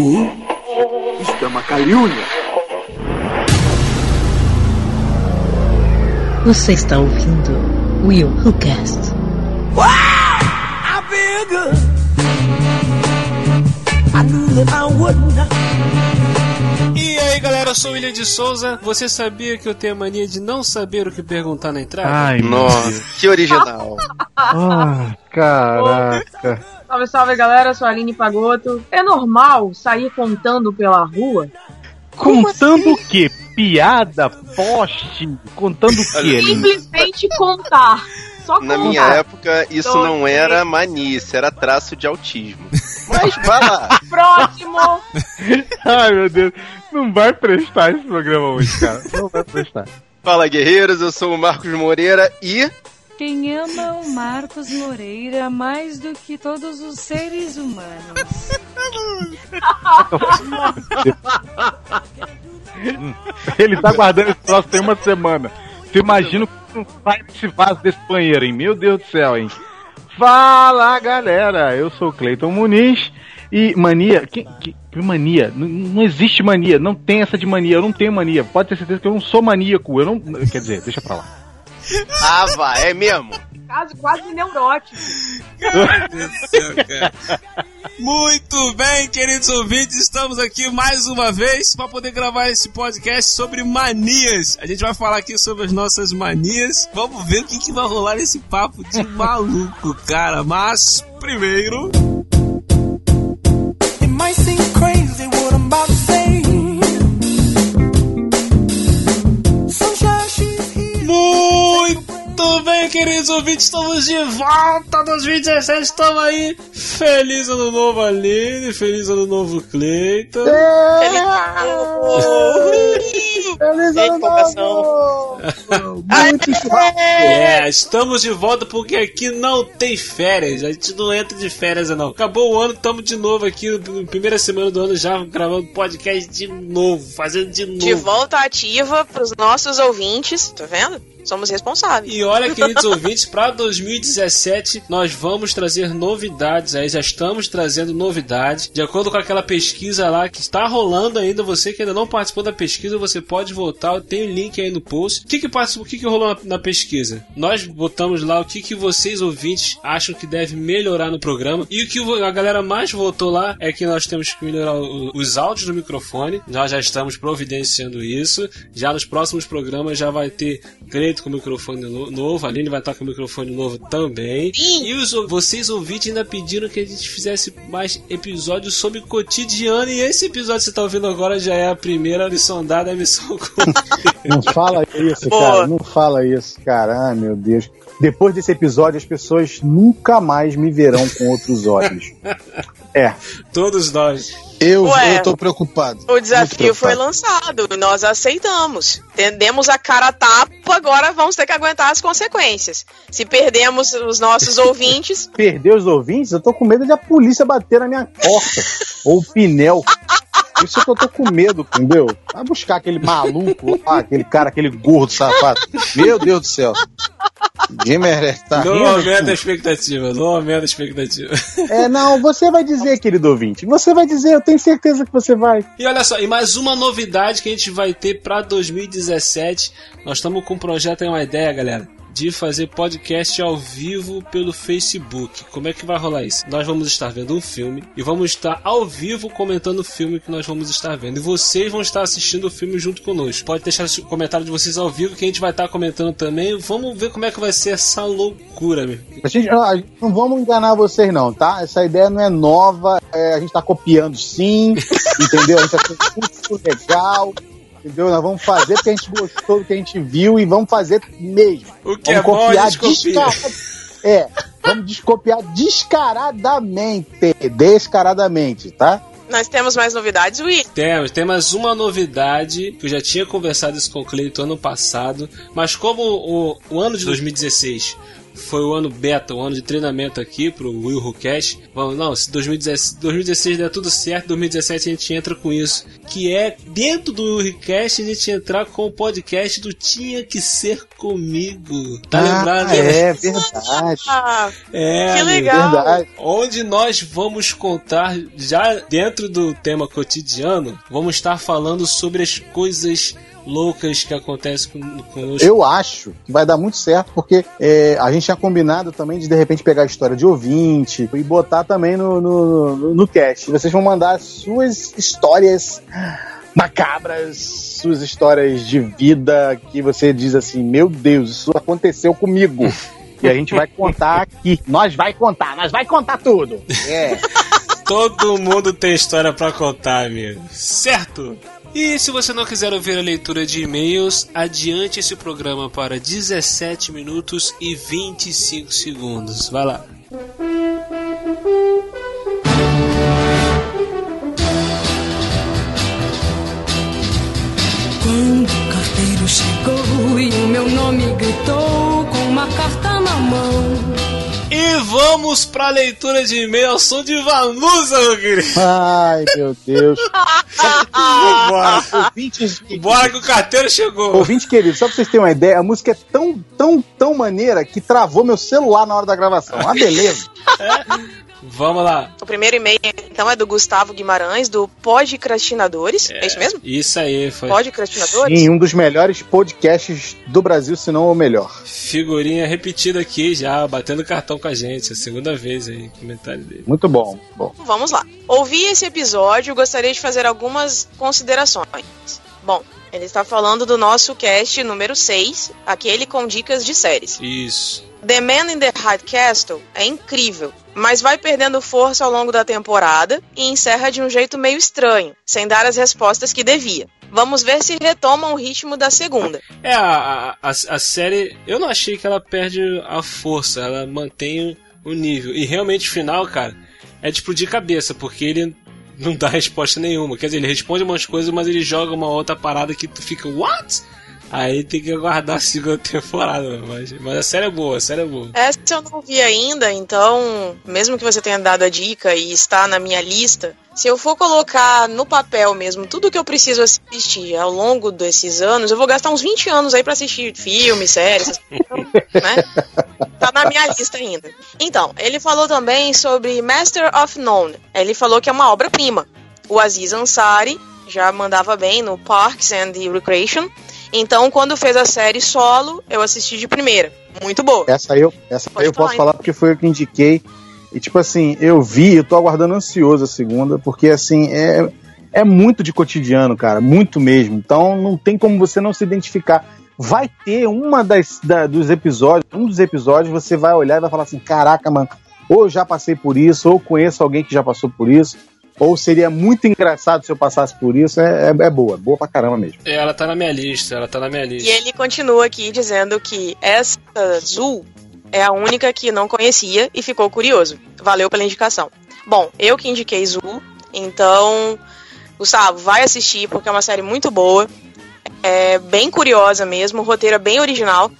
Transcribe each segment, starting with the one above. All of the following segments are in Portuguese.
Who? Isto é uma calúnia. Você está ouvindo Will Who Cast. Wow! I feel good. I knew that I wouldn't. E aí galera, eu sou o William de Souza. Você sabia que eu tenho a mania de não saber o que perguntar na entrada? Ai, Nossa, que original. Ah, caraca. Salve, salve galera, eu sou a Aline Pagoto. É normal sair contando pela rua? Contando o quê? Piada? Poste? Contando o quê? Simplesmente contar. Só Na contar. minha época, isso Dois, não era manice, era traço de autismo. Mas vai lá. Próximo. Ai, meu Deus. Não vai prestar esse programa hoje, cara. Não vai prestar. Fala, guerreiros, eu sou o Marcos Moreira e... Quem ama o Marcos Moreira mais do que todos os seres humanos. Ele tá guardando esse troço tem uma semana. Você imagina que não sai desse vaso desse banheiro, hein? Meu Deus do céu, hein? Fala, galera! Eu sou o Cleiton Muniz e mania... Que, que, que mania? Não, não existe mania, não tem essa de mania, eu não tenho mania. Pode ter certeza que eu não sou maníaco, eu não... Quer dizer, deixa pra lá. Ah, vai, é mesmo? Caso quase neurótico. Meu Deus do céu, cara. Muito bem, queridos ouvintes, estamos aqui mais uma vez para poder gravar esse podcast sobre manias. A gente vai falar aqui sobre as nossas manias. Vamos ver o que, que vai rolar nesse papo de maluco, cara. Mas primeiro. It might seem crazy queridos ouvintes, estamos de volta 2017, estamos aí. Feliz ano novo, Aline, feliz ano novo, Cleiton. Feliz ano novo! Muito churrasco. É, estamos de volta porque aqui não tem férias. A gente não entra de férias, não. Acabou o ano, estamos de novo aqui, primeira semana do ano, já gravando podcast de novo, fazendo de novo. De volta ativa pros nossos ouvintes, tá vendo? Somos responsáveis. E olha, queridos ouvintes, para 2017 nós vamos trazer novidades aí, já estamos trazendo novidades. De acordo com aquela pesquisa lá que está rolando ainda, você que ainda não participou da pesquisa, você pode voltar, tem o link aí no post. O que que, participou, o que, que rolou na, na pesquisa? Nós botamos lá o que, que vocês ouvintes acham que deve melhorar no programa. E o que a galera mais votou lá é que nós temos que melhorar os áudios do microfone. Nós já estamos providenciando isso. Já nos próximos programas já vai ter Cleito com o microfone no- novo, a Aline vai estar com o microfone novo também. E os, vocês ouvintes ainda pediram que a gente fizesse mais episódios sobre cotidiano. E esse episódio que você está ouvindo agora já é a primeira lição dada, a missão. Não fala isso, Boa. cara. Não fala isso, cara. Ai, meu Deus. Depois desse episódio, as pessoas nunca mais me verão com outros olhos. É. Todos nós. Eu, Ué. eu tô preocupado. O desafio foi preocupado. lançado, nós aceitamos. Tendemos a cara a tapa, agora vamos ter que aguentar as consequências. Se perdemos os nossos ouvintes, Perder os ouvintes, eu tô com medo de a polícia bater na minha porta. ou o pneu. Isso que eu tô com medo, entendeu? Vai buscar aquele maluco lá, aquele cara, aquele gordo safado. Meu Deus do céu. Ninguém merece. Tá Não aumenta a expectativa, não aumenta a expectativa. É, não, você vai dizer, querido ouvinte. Você vai dizer, eu tenho certeza que você vai. E olha só, e mais uma novidade que a gente vai ter pra 2017. Nós estamos com um projeto e uma ideia, galera. De fazer podcast ao vivo pelo Facebook. Como é que vai rolar isso? Nós vamos estar vendo um filme e vamos estar ao vivo comentando o filme que nós vamos estar vendo. E vocês vão estar assistindo o filme junto conosco. Pode deixar o comentário de vocês ao vivo que a gente vai estar comentando também. Vamos ver como é que vai ser essa loucura, meu. A gente, ó, não vamos enganar vocês, não, tá? Essa ideia não é nova, é, a gente tá copiando sim, entendeu? A gente tá muito legal, entendeu? Nós vamos fazer porque a gente gostou do que a gente viu e vamos fazer mesmo. O que Vamos é bom, a gente copia. descarad- É, vamos descopiar descaradamente, descaradamente, tá? nós temos mais novidades, Will. Temos, tem mais uma novidade que eu já tinha conversado isso com o Cleito ano passado, mas como o, o ano de 2016 foi o ano beta, o ano de treinamento aqui pro Will Who Cash. Vamos, não, se 2016, 2016 der tudo certo, 2017 a gente entra com isso. Que é dentro do Cash a gente entrar com o podcast do Tinha Que Ser Comigo. Tá Ah, lembrado? né? é verdade. É, que legal. Verdade. Onde nós vamos contar, já dentro do tema cotidiano, vamos estar falando sobre as coisas loucas que acontecem com- conosco. Eu acho que vai dar muito certo, porque é, a gente tinha combinado também de de repente pegar a história de ouvinte e botar também no, no, no, no cast. Vocês vão mandar as suas histórias macabras, suas histórias de vida que você diz assim: Meu Deus, isso aconteceu comigo. E a gente vai contar aqui. Nós vai contar, nós vai contar tudo. É. Todo mundo tem história pra contar, amigo. Certo? E se você não quiser ouvir a leitura de e-mails, adiante esse programa para 17 minutos e 25 segundos. Vai lá. Quando o carteiro chegou e o meu nome gritou com uma carta na mão. E vamos pra leitura de e-mail ao som de Vanusa, meu querido. Ai, meu Deus. Ouvintes, Bora que o carteiro chegou. Ouvinte querido, só pra vocês terem uma ideia, a música é tão, tão, tão maneira que travou meu celular na hora da gravação. Ah, beleza. Vamos lá. O primeiro e-mail, então, é do Gustavo Guimarães, do Podcrastinadores. É, isso mesmo? Isso aí, foi. Podcrastinadores? Sim, um dos melhores podcasts do Brasil, se não o melhor. Figurinha repetida aqui já, batendo cartão com a gente. É a segunda vez aí, comentário dele. Muito bom. bom. Vamos lá. Ouvi esse episódio e gostaria de fazer algumas considerações. Bom, ele está falando do nosso cast número 6, aquele com dicas de séries. Isso. The Man in the High Castle é incrível, mas vai perdendo força ao longo da temporada e encerra de um jeito meio estranho, sem dar as respostas que devia. Vamos ver se retomam o ritmo da segunda. É, a, a, a série, eu não achei que ela perde a força, ela mantém o, o nível. E realmente o final, cara, é de explodir cabeça, porque ele não dá resposta nenhuma. Quer dizer, ele responde umas coisas, mas ele joga uma outra parada que tu fica, what? Aí tem que aguardar a segunda temporada, mas, mas a série é boa, a série é boa. Essa eu não vi ainda, então, mesmo que você tenha dado a dica e está na minha lista, se eu for colocar no papel mesmo tudo que eu preciso assistir ao longo desses anos, eu vou gastar uns 20 anos aí pra assistir filmes, séries, essas coisas, né? Tá na minha lista ainda. Então, ele falou também sobre Master of None. Ele falou que é uma obra-prima. O Aziz Ansari já mandava bem no Parks and Recreation. Então, quando fez a série solo, eu assisti de primeira. Muito boa. Essa aí eu, essa Pode eu posso falar, falar porque foi eu que indiquei. E tipo assim, eu vi, eu tô aguardando ansioso a segunda, porque assim, é, é muito de cotidiano, cara, muito mesmo. Então não tem como você não se identificar. Vai ter uma das da- dos episódios, um dos episódios você vai olhar e vai falar assim, caraca, mano, ou já passei por isso, ou conheço alguém que já passou por isso, ou seria muito engraçado se eu passasse por isso. É, é, é boa, boa pra caramba mesmo. É, Ela tá na minha lista, ela tá na minha E lista. ele continua aqui dizendo que essa Zul é a única que não conhecia e ficou curioso. Valeu pela indicação. Bom, eu que indiquei Zul, então, Gustavo, vai assistir porque é uma série muito boa. É bem curiosa mesmo, o roteiro é bem original.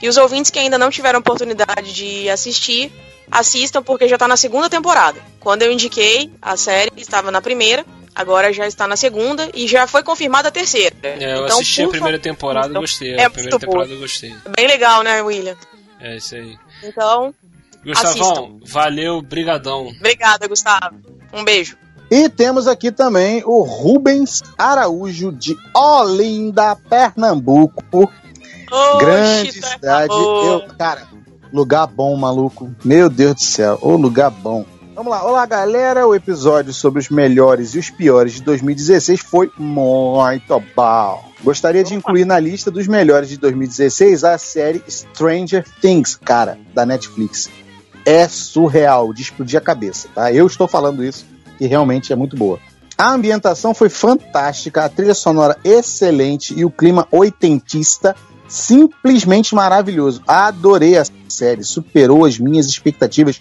E os ouvintes que ainda não tiveram oportunidade de assistir, assistam porque já tá na segunda temporada. Quando eu indiquei a série, estava na primeira, agora já está na segunda e já foi confirmada a terceira. É, eu Então, assisti a primeira temporada e então, gostei. é a primeira muito temporada eu gostei. Bem legal, né, William? É isso aí. Então, Gustavão, valeu, brigadão. obrigada, Gustavo. Um beijo. E temos aqui também o Rubens Araújo, de Olinda, Pernambuco. Oxi, Grande cidade. Eu, cara, lugar bom, maluco. Meu Deus do céu, ô lugar bom. Vamos lá, olá galera. O episódio sobre os melhores e os piores de 2016 foi muito bom. Gostaria de incluir na lista dos melhores de 2016 a série Stranger Things, cara, da Netflix. É surreal, de explodir a cabeça, tá? Eu estou falando isso e realmente é muito boa. A ambientação foi fantástica, a trilha sonora excelente e o clima oitentista simplesmente maravilhoso. Adorei a série, superou as minhas expectativas.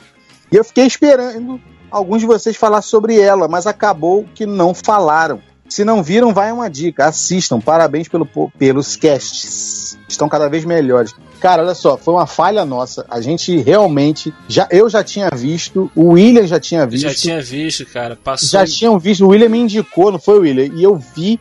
E eu fiquei esperando alguns de vocês falar sobre ela, mas acabou que não falaram. Se não viram, vai uma dica. Assistam. Parabéns pelo, pelos casts. Estão cada vez melhores. Cara, olha só, foi uma falha nossa. A gente realmente. Já, eu já tinha visto, o William já tinha visto. Já tinha visto, cara. Passou. Já tinham visto, o William me indicou, não foi, William? E eu vi,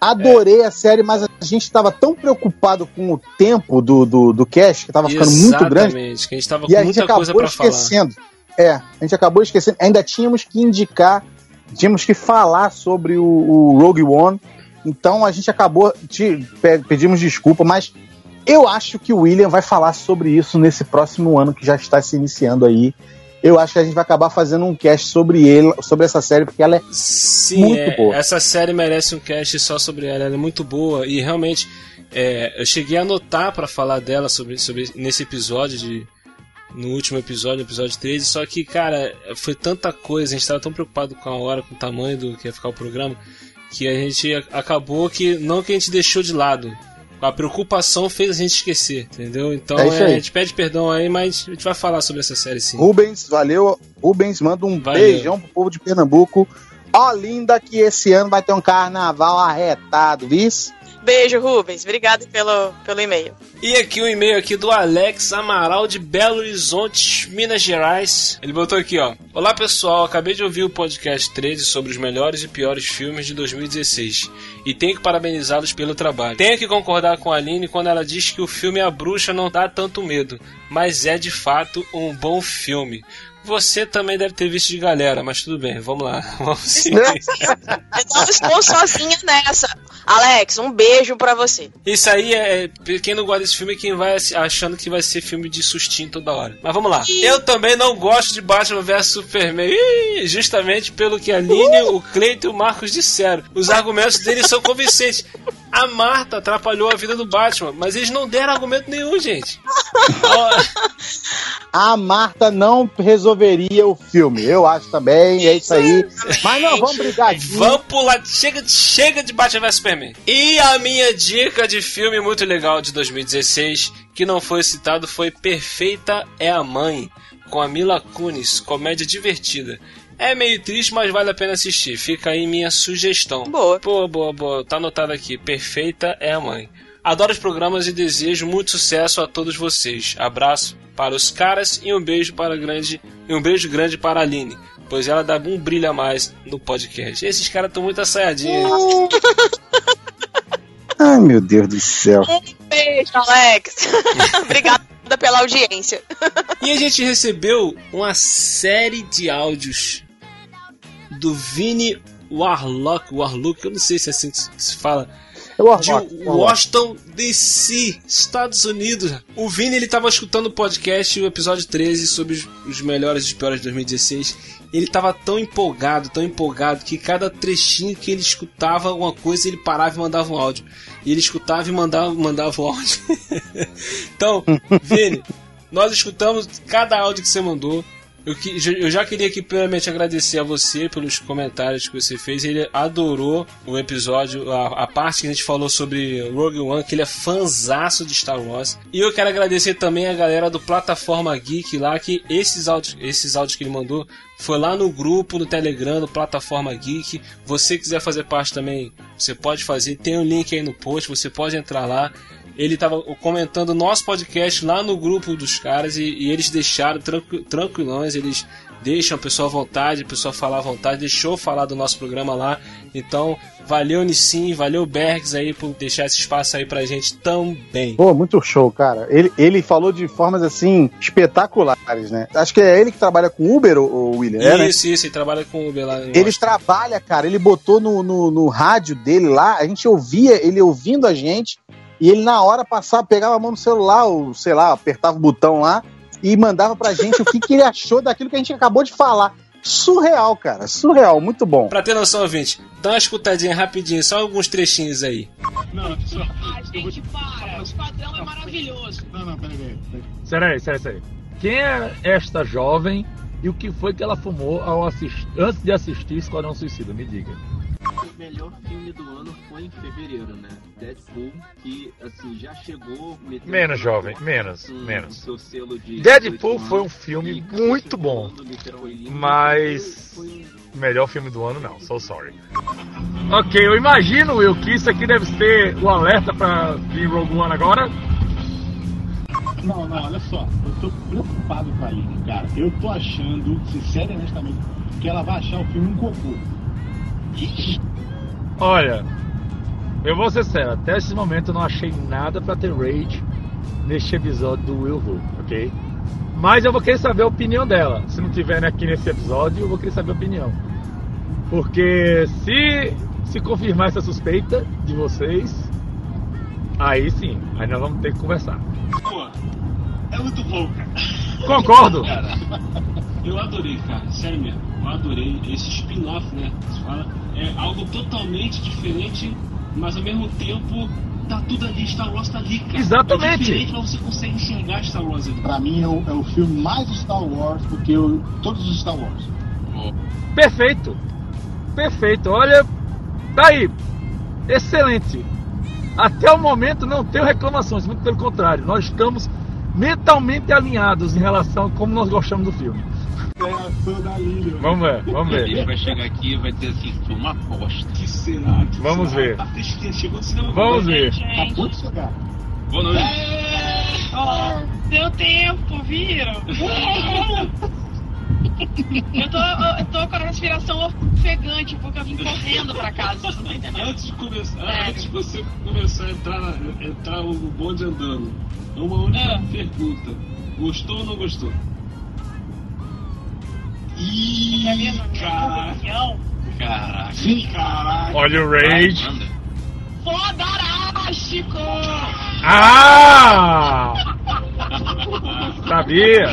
adorei a série, mas a gente estava tão preocupado com o tempo do, do, do cast, que estava ficando muito grande. Exatamente, que a gente tava E com muita coisa pra falar. esquecendo. É, a gente acabou esquecendo. Ainda tínhamos que indicar, tínhamos que falar sobre o, o Rogue One. Então a gente acabou, te, pedimos desculpa, mas eu acho que o William vai falar sobre isso nesse próximo ano que já está se iniciando aí. Eu acho que a gente vai acabar fazendo um cast sobre ele, sobre essa série, porque ela é Sim, muito é, boa. essa série merece um cast só sobre ela. Ela é muito boa e realmente é, eu cheguei a anotar pra falar dela sobre, sobre nesse episódio de no último episódio, episódio 13, só que, cara, foi tanta coisa, a gente tava tão preocupado com a hora, com o tamanho do que ia ficar o programa, que a gente acabou que não que a gente deixou de lado. A preocupação fez a gente esquecer, entendeu? Então É é, a gente pede perdão aí, mas a gente vai falar sobre essa série sim. Rubens, valeu. Rubens, manda um Valeu. beijão pro povo de Pernambuco. Ó, linda, que esse ano vai ter um carnaval arretado, viu? Beijo, Rubens. Obrigado pelo, pelo e-mail. E aqui o e-mail aqui do Alex Amaral de Belo Horizonte, Minas Gerais. Ele botou aqui, ó. Olá pessoal, acabei de ouvir o podcast 13 sobre os melhores e piores filmes de 2016 e tenho que parabenizá-los pelo trabalho. Tenho que concordar com a Aline quando ela diz que o filme A Bruxa não dá tanto medo, mas é de fato um bom filme. Você também deve ter visto de galera, mas tudo bem, vamos lá. Vamos seguir. Eu não estou sozinha nessa. Alex, um beijo pra você. Isso aí é. Quem não gosta desse filme é quem vai achando que vai ser filme de sustinho toda hora. Mas vamos lá. Eu também não gosto de Batman vs Superman. Ih, justamente pelo que a Aline, o Cleiton e o Marcos disseram. Os argumentos deles são convincentes. A Marta atrapalhou a vida do Batman, mas eles não deram argumento nenhum, gente. A Marta não resolveria o filme. Eu acho também, é isso aí. Mas não, vamos brigar aqui. Vamos pular, chega, chega de Batman vs Superman. E a minha dica de filme muito legal de 2016, que não foi citado, foi Perfeita é a Mãe, com a Mila Kunis, comédia divertida. É meio triste, mas vale a pena assistir. Fica aí minha sugestão. Boa. Boa, boa, boa. Tá anotado aqui. Perfeita é a mãe. Adoro os programas e desejo muito sucesso a todos vocês. Abraço para os caras e um beijo para a grande e um beijo grande para a Aline, pois ela dá um brilho a mais no podcast. Esses caras estão muito assaiadinhos. Ai, meu Deus do céu. Beijo, Alex. Obrigada pela audiência. E a gente recebeu uma série de áudios do Vini Warlock, Warlock, eu não sei se é assim que se fala, de. Washington DC, Estados Unidos. O Vini ele tava escutando o podcast, o episódio 13 sobre os, os melhores e os piores de 2016. Ele tava tão empolgado, tão empolgado que cada trechinho que ele escutava alguma coisa, ele parava e mandava um áudio. E ele escutava e mandava, mandava o áudio. então, Vini, nós escutamos cada áudio que você mandou. Eu, que- eu já queria aqui primeiramente agradecer a você pelos comentários que você fez. Ele adorou o episódio, a, a parte que a gente falou sobre Rogue One, que ele é fanzaço de Star Wars. E eu quero agradecer também a galera do Plataforma Geek lá, que esses áudios, esses áudios que ele mandou foi lá no grupo, no Telegram, do Plataforma Geek. Você quiser fazer parte também, você pode fazer. Tem um link aí no post, você pode entrar lá. Ele estava comentando nosso podcast lá no grupo dos caras e, e eles deixaram tranqui- tranquilões, eles deixam a pessoa à vontade, a pessoa falar à vontade, deixou falar do nosso programa lá. Então, valeu Nissim, valeu Bergs aí por deixar esse espaço aí pra gente também. Pô, muito show, cara. Ele, ele falou de formas assim espetaculares, né? Acho que é ele que trabalha com Uber, o, o William, é, né? isso, isso, ele trabalha com o Uber lá Ele Washington. trabalha, cara. Ele botou no, no, no rádio dele lá, a gente ouvia ele ouvindo a gente, e ele na hora passava, pegava a mão no celular, ou sei lá, apertava o botão lá e mandava pra gente o que, que ele achou daquilo que a gente acabou de falar. Surreal, cara. Surreal, muito bom. Pra ter noção, ouvinte, dá uma escutadinha rapidinho, só alguns trechinhos aí. Ah, gente, para. O padrão é maravilhoso. Não, não, peraí, peraí. Sério, sério, sério. Quem é esta jovem e o que foi que ela fumou ao assist... antes de assistir Esquadrão Suicida? Me diga. Melhor filme do ano foi em fevereiro, né? Deadpool, que assim já chegou. Menos, jovem, menos, com menos. seu selo de Deadpool 18 foi um filme e muito bom, lindo, mas foi um melhor filme do ano não, so sorry. Ok, eu imagino, Will, que isso aqui deve ser o alerta pra vir Rogue One agora. Não, não, olha só. Eu tô preocupado com a Aline, cara. Eu tô achando, sincero e honestamente, que ela vai achar o filme um cocô. Olha, eu vou ser sério, até esse momento eu não achei nada pra ter rage neste episódio do Will Who, ok? Mas eu vou querer saber a opinião dela. Se não tiver aqui nesse episódio, eu vou querer saber a opinião. Porque se se confirmar essa suspeita de vocês, aí sim, aí nós vamos ter que conversar. Pô, é muito bom, cara. Concordo. Cara, eu adorei, cara. Sério mesmo. Eu adorei esse spin-off, né? se fala. É algo totalmente diferente, mas ao mesmo tempo tá tudo ali, Star Wars tá ali, cara. Exatamente. É diferente, mas você consegue enxergar Star Wars ali. Pra mim é o, é o filme mais Star Wars do que o- todos os Star Wars. Perfeito. Perfeito. Olha, tá aí. Excelente. Até o momento não tenho reclamações, muito pelo contrário. Nós estamos mentalmente alinhados em relação a como nós gostamos do filme. Vamos ver, vamos Ele ver. vai chegar aqui e vai dizer assim, foi uma aposta. Que será? Que Vamos será? ver. Tá fresquinho, chegou no cinema. Vamos ver. Acabou de chegar. Boa noite. Deu tempo, viram? Eu tô, eu tô com a respiração ofegante porque eu vim correndo pra casa, vocês não entendendo. Antes de começar, Sério. antes de você começar a entrar, na- entrar o bonde andando, uma única Ah. pergunta. Gostou ou não gostou? Ih, caraca. Caraca. Olha o Rage. Manda. Fodarástico! Ah! Sabia.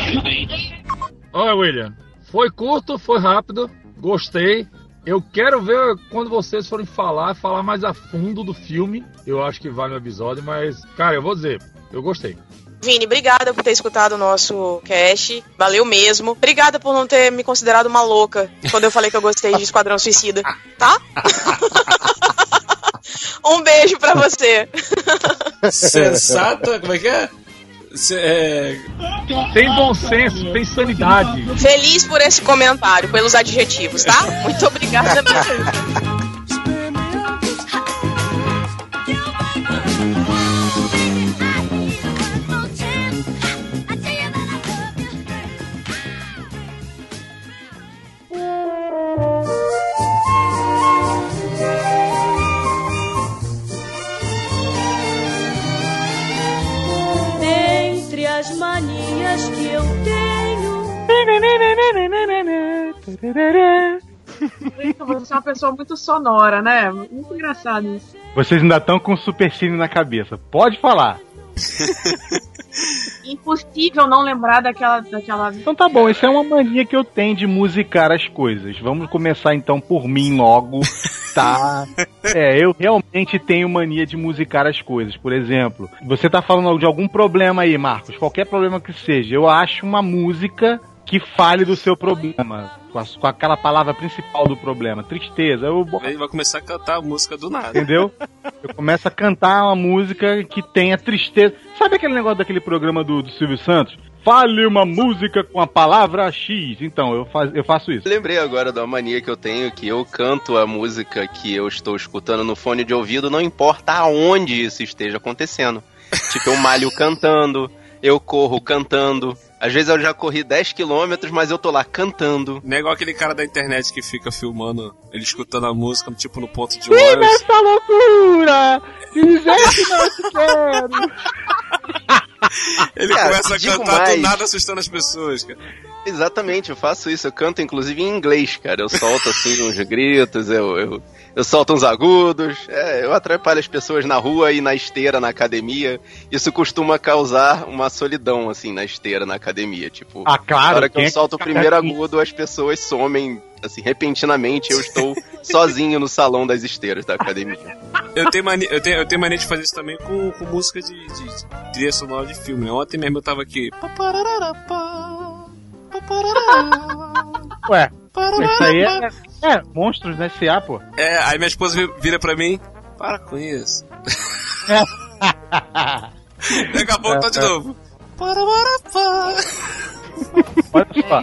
Olha, William. Foi curto, foi rápido. Gostei. Eu quero ver quando vocês forem falar, falar mais a fundo do filme. Eu acho que vale o episódio, mas, cara, eu vou dizer, eu gostei. Vini, obrigada por ter escutado o nosso cast. Valeu mesmo. Obrigada por não ter me considerado uma louca quando eu falei que eu gostei de Esquadrão Suicida. Tá? um beijo pra você. Sensata, como é que é? Se- é, Tem bom senso, tem sanidade. Feliz por esse comentário, pelos adjetivos, tá? Muito obrigada mesmo. As manias que eu tenho. Você é uma pessoa muito sonora, né? Muito engraçado isso. Vocês ainda estão com o supercine na cabeça. Pode falar. Impossível não lembrar daquela. daquela... Então tá bom, isso é uma mania que eu tenho de musicar as coisas. Vamos começar então por mim logo, tá? É, eu realmente tenho mania de musicar as coisas. Por exemplo, você tá falando de algum problema aí, Marcos, qualquer problema que seja, eu acho uma música que fale do seu problema, com, a- com aquela palavra principal do problema, tristeza. Eu, Ele vai começar a cantar a música do nada. Entendeu? Eu começo a cantar uma música que tenha tristeza. Sabe aquele negócio daquele programa do, do Silvio Santos? Fale uma música com a palavra X. Então, eu, faz, eu faço isso. Lembrei agora da mania que eu tenho, que eu canto a música que eu estou escutando no fone de ouvido, não importa aonde isso esteja acontecendo. Tipo, eu malho cantando, eu corro cantando. Às vezes eu já corri 10 quilômetros, mas eu tô lá cantando. Não é igual aquele cara da internet que fica filmando ele escutando a música, tipo no ponto de Sim, ônibus. nessa loucura! Dizer que não te quero! Ele Cara, começa a cantar mais. do nada assustando as pessoas, cara. Exatamente, eu faço isso. Eu canto inclusive em inglês, cara. Eu solto assim uns gritos, eu, eu, eu solto uns agudos. É, eu atrapalho as pessoas na rua e na esteira, na academia. Isso costuma causar uma solidão, assim, na esteira, na academia. Tipo, Ah, claro, na hora que é eu que solto o primeiro agudo, as pessoas somem, assim, repentinamente. Eu estou sozinho no salão das esteiras da academia. Eu tenho, mania, eu, tenho, eu tenho mania de fazer isso também com, com música de, de, de trilha sonora de filme. Ontem mesmo eu tava aqui. papararapá. Ué, isso aí é, é monstros na SA, pô. É, aí minha esposa vi- vira pra mim, para com isso. Daqui a pouco tá de É, é. novo. Olha só,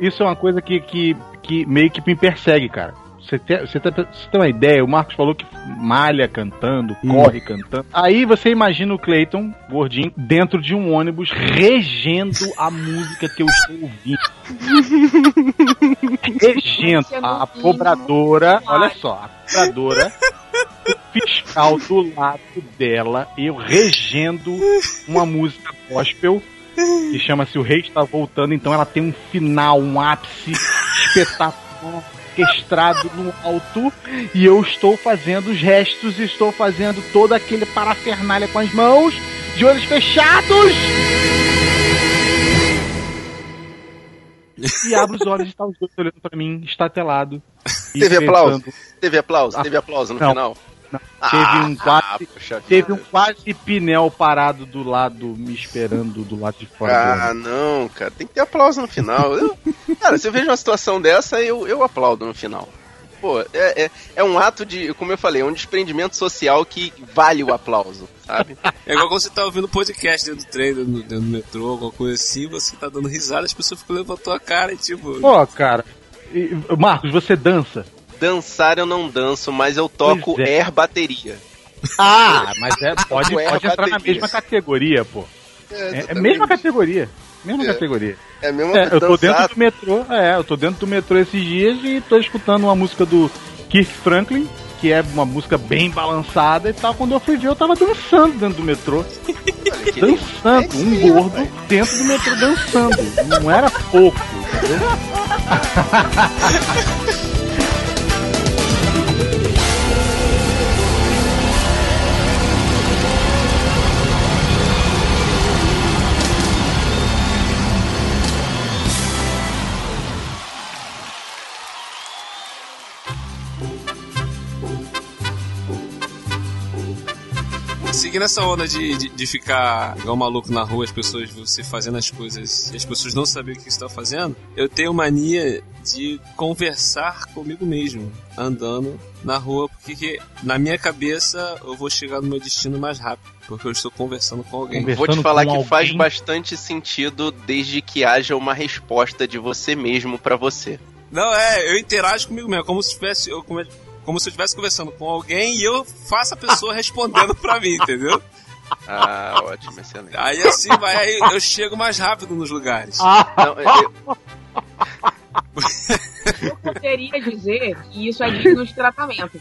isso é uma coisa que, que, que meio que me persegue, cara. Você tem, você, tem, você tem uma ideia? O Marcos falou que malha cantando, corre cantando. Aí você imagina o Clayton, gordinho, dentro de um ônibus, regendo a música que eu estou ouvindo. regendo. A, a cobradora, olha só, a cobradora, o fiscal do lado dela, eu regendo uma música gospel que chama-se O Rei Está Voltando, então ela tem um final, um ápice espetacular, orquestrado no alto, e eu estou fazendo os restos, estou fazendo todo aquele parafernália com as mãos, de olhos fechados! E abro os olhos e está os dois olhando pra mim, estatelado. Teve aplauso? Teve aplauso? Ah, Teve aplauso no não. final? Não, Ah, teve um quase, puxa teve um quase pinel parado do lado, me esperando do lado de fora. Ah, não, cara. Tem que ter aplauso no final. Eu- cara, se eu vejo uma situação dessa, eu, eu aplaudo no final. Pô, é, é, é um ato de, como eu falei, é um desprendimento social que vale o aplauso, sabe? É igual quando você tá ouvindo podcast dentro do trem, dentro do, dentro do metrô, alguma coisa assim, você tá dando risada, as pessoas ficam pra tua cara e tipo. Pô, cara. e- Marcos, você dança? Dançar eu não danço, mas eu toco Pois é. air bateria. Ah, mas é, pode, pode entrar na bateria. mesma categoria, pô. É, é exatamente. mesma categoria. Mesma É. categoria. É mesmo É, eu tô dançar. dentro do metrô, é, eu tô dentro do metrô esses dias e tô escutando uma música do Kirk Franklin, que é uma música bem balançada e tal. Quando eu fui ver, eu tava dançando dentro do metrô. dançando, um gordo dentro do metrô dançando. Não era pouco, entendeu? Seguindo essa onda de, de, de ficar igual maluco na rua, as pessoas, você fazendo as coisas e as pessoas não saberem o que você tá fazendo, eu tenho mania de conversar comigo mesmo, andando na rua, porque que, na minha cabeça eu vou chegar no meu destino mais rápido, porque eu estou conversando com alguém. Vou te falar que faz bastante sentido desde que haja uma resposta de você mesmo pra você. Não, é, eu interajo comigo mesmo, como se tivesse. Eu, como, se eu estivesse conversando com alguém e eu faço a pessoa respondendo pra mim, entendeu? Ah, ótimo, excelente. Aí assim vai, aí eu chego mais rápido nos lugares. Não, eu- Eu poderia dizer que isso é digno de tratamento.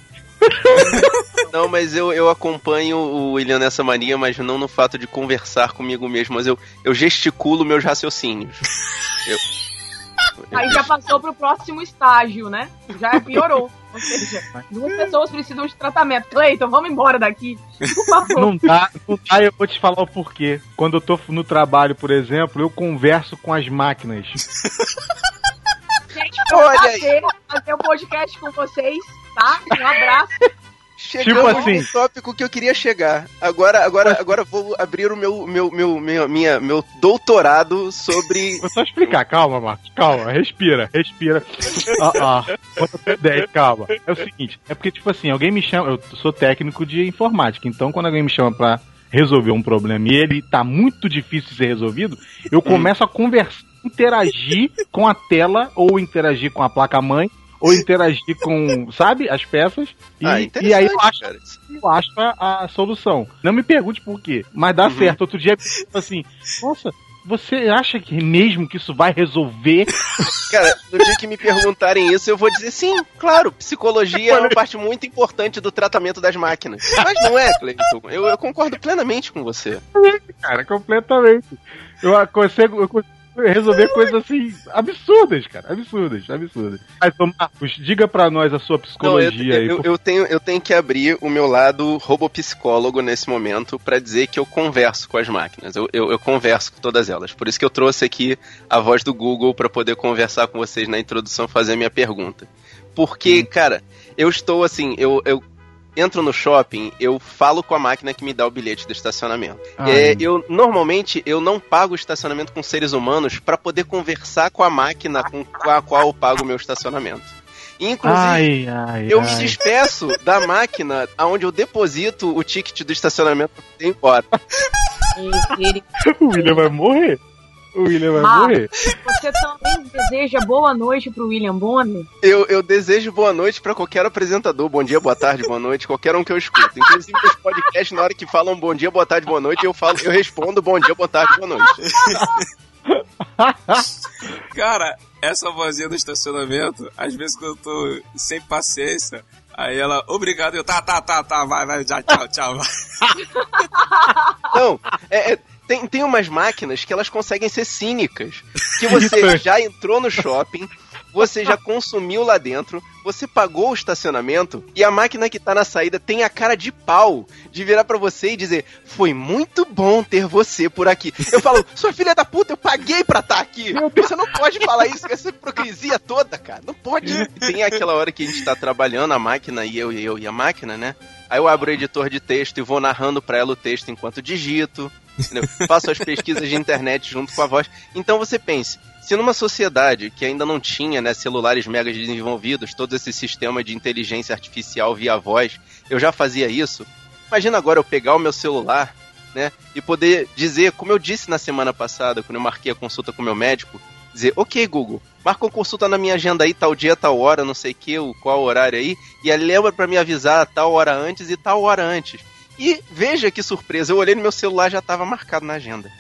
Não, mas eu, eu acompanho o William nessa mania, mas não no fato de conversar comigo mesmo, mas eu, eu gesticulo meus raciocínios. Eu, Aí já passou pro próximo estágio, né? Já piorou. Ou seja, duas pessoas precisam de tratamento. Cleiton, vamos embora daqui. Por favor. Não dá, não dá, eu vou te falar o porquê. Quando eu tô no trabalho, por exemplo, eu converso com as máquinas. Gente, foi um prazer fazer o podcast com vocês, tá? Um abraço. Chegamos Tipo assim. no tópico que eu queria chegar. Agora, agora, agora vou abrir o meu, meu, meu, meu, minha, meu doutorado sobre. Vou só explicar, calma, Marcos, calma, respira, respira. Ah, ah, bota tua ideia, calma. É o seguinte, é porque, tipo assim, alguém me chama, eu sou técnico de informática, então quando alguém me chama pra resolver um problema e ele tá muito difícil de ser resolvido, eu começo a conversar, interagir com a tela, ou interagir com a placa-mãe, ou interagir com, sabe, as peças, e, Ah, e aí eu acho, cara. eu acho a, a solução. Não me pergunte por quê, mas dá Uhum. certo. Outro dia, assim, nossa, você acha que mesmo que isso vai resolver? Cara, no dia que me perguntarem isso, eu vou dizer sim, claro, psicologia é uma parte muito importante do tratamento das máquinas. Mas não é, Cleiton. Eu, eu concordo plenamente com você. Cara, completamente. Eu consigo, eu consigo resolver coisas assim, absurdas, cara. Absurdas, absurdas. Mas, ô Marcos, diga pra nós a sua Não, eu, psicologia aí. eu, eu tenho, eu tenho que abrir o meu lado robopsicólogo nesse momento pra dizer que eu converso com as máquinas. Eu, eu, eu converso com todas elas. Por isso que eu trouxe aqui a voz do Google pra poder conversar com vocês na introdução, fazer a minha pergunta. Porque, cara, eu estou assim, eu, eu entro no shopping, eu falo com a máquina que me dá o bilhete do estacionamento. É, eu normalmente eu não pago o estacionamento com seres humanos para poder conversar com a máquina com a qual eu pago o meu estacionamento. Inclusive, Ai, ai, eu me ai. despeço da máquina onde eu deposito o ticket do estacionamento pra ir embora. O William vai morrer. O William vai morrer. Você também deseja boa noite pro William Bonner? Eu, eu desejo boa noite pra qualquer apresentador. Bom dia, boa tarde, boa noite, qualquer um que eu escuto. Inclusive nos podcasts, na hora que falam bom dia, boa tarde, boa noite, eu falo, eu respondo bom dia, boa tarde, boa noite. Cara, essa vozinha do estacionamento, às vezes quando eu tô sem paciência, aí ela, obrigado, eu, tá, tá, tá, tá, vai, vai, já, tchau, tchau, vai. Não, é- é- tem, tem umas máquinas que elas conseguem ser cínicas. Que você já entrou no shopping, você já consumiu lá dentro, você pagou o estacionamento e a máquina que tá na saída tem a cara de pau de virar pra você e dizer: Foi muito bom ter você por aqui. Eu falo, sua filha da puta, eu paguei pra estar aqui. Você não pode falar isso com essa hipocrisia toda, cara. Não pode. Tem aquela hora que a gente tá trabalhando, a máquina e eu e eu e a máquina, né? Aí eu abro o editor de texto e vou narrando pra ela o texto enquanto digito. Faço as pesquisas de internet junto com a voz. Então você pense, se numa sociedade que ainda não tinha né, celulares mega desenvolvidos, todo esse sistema de inteligência artificial via voz, eu já fazia isso. Imagina agora eu pegar o meu celular, né, e poder dizer, como eu disse na semana passada, quando eu marquei a consulta com o meu médico, dizer, ok, Google, marca uma consulta na minha agenda aí, tal dia, tal hora, não sei que, qual horário aí, e lembra pra me avisar tal hora antes e tal hora antes. E veja que surpresa, eu olhei no meu celular já estava marcado na agenda.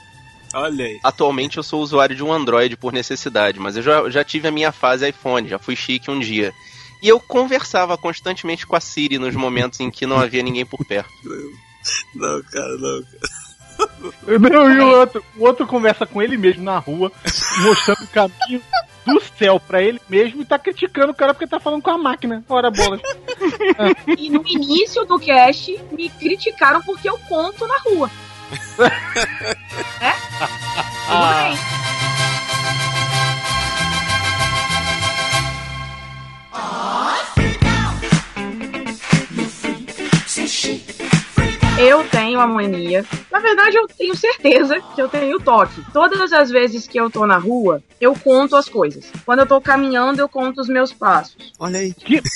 Olha aí. Atualmente eu sou usuário de um Android por necessidade, mas eu já, já tive a minha fase iPhone, já fui chique um dia. E eu conversava constantemente com a Siri nos momentos em que não havia ninguém por perto. Não, cara, não, cara. Não, e o outro, o outro conversa com ele mesmo na rua, mostrando o caminho do céu pra ele mesmo e tá criticando o cara porque tá falando com a máquina. Ora bolas. E no início do cast me criticaram porque eu conto na rua. é? Tudo bem. Eu tenho a mania. Na verdade, eu tenho certeza que eu tenho toque. Todas as vezes que eu tô na rua, eu conto as coisas. Quando eu tô caminhando, eu conto os meus passos. Olha aí. Que...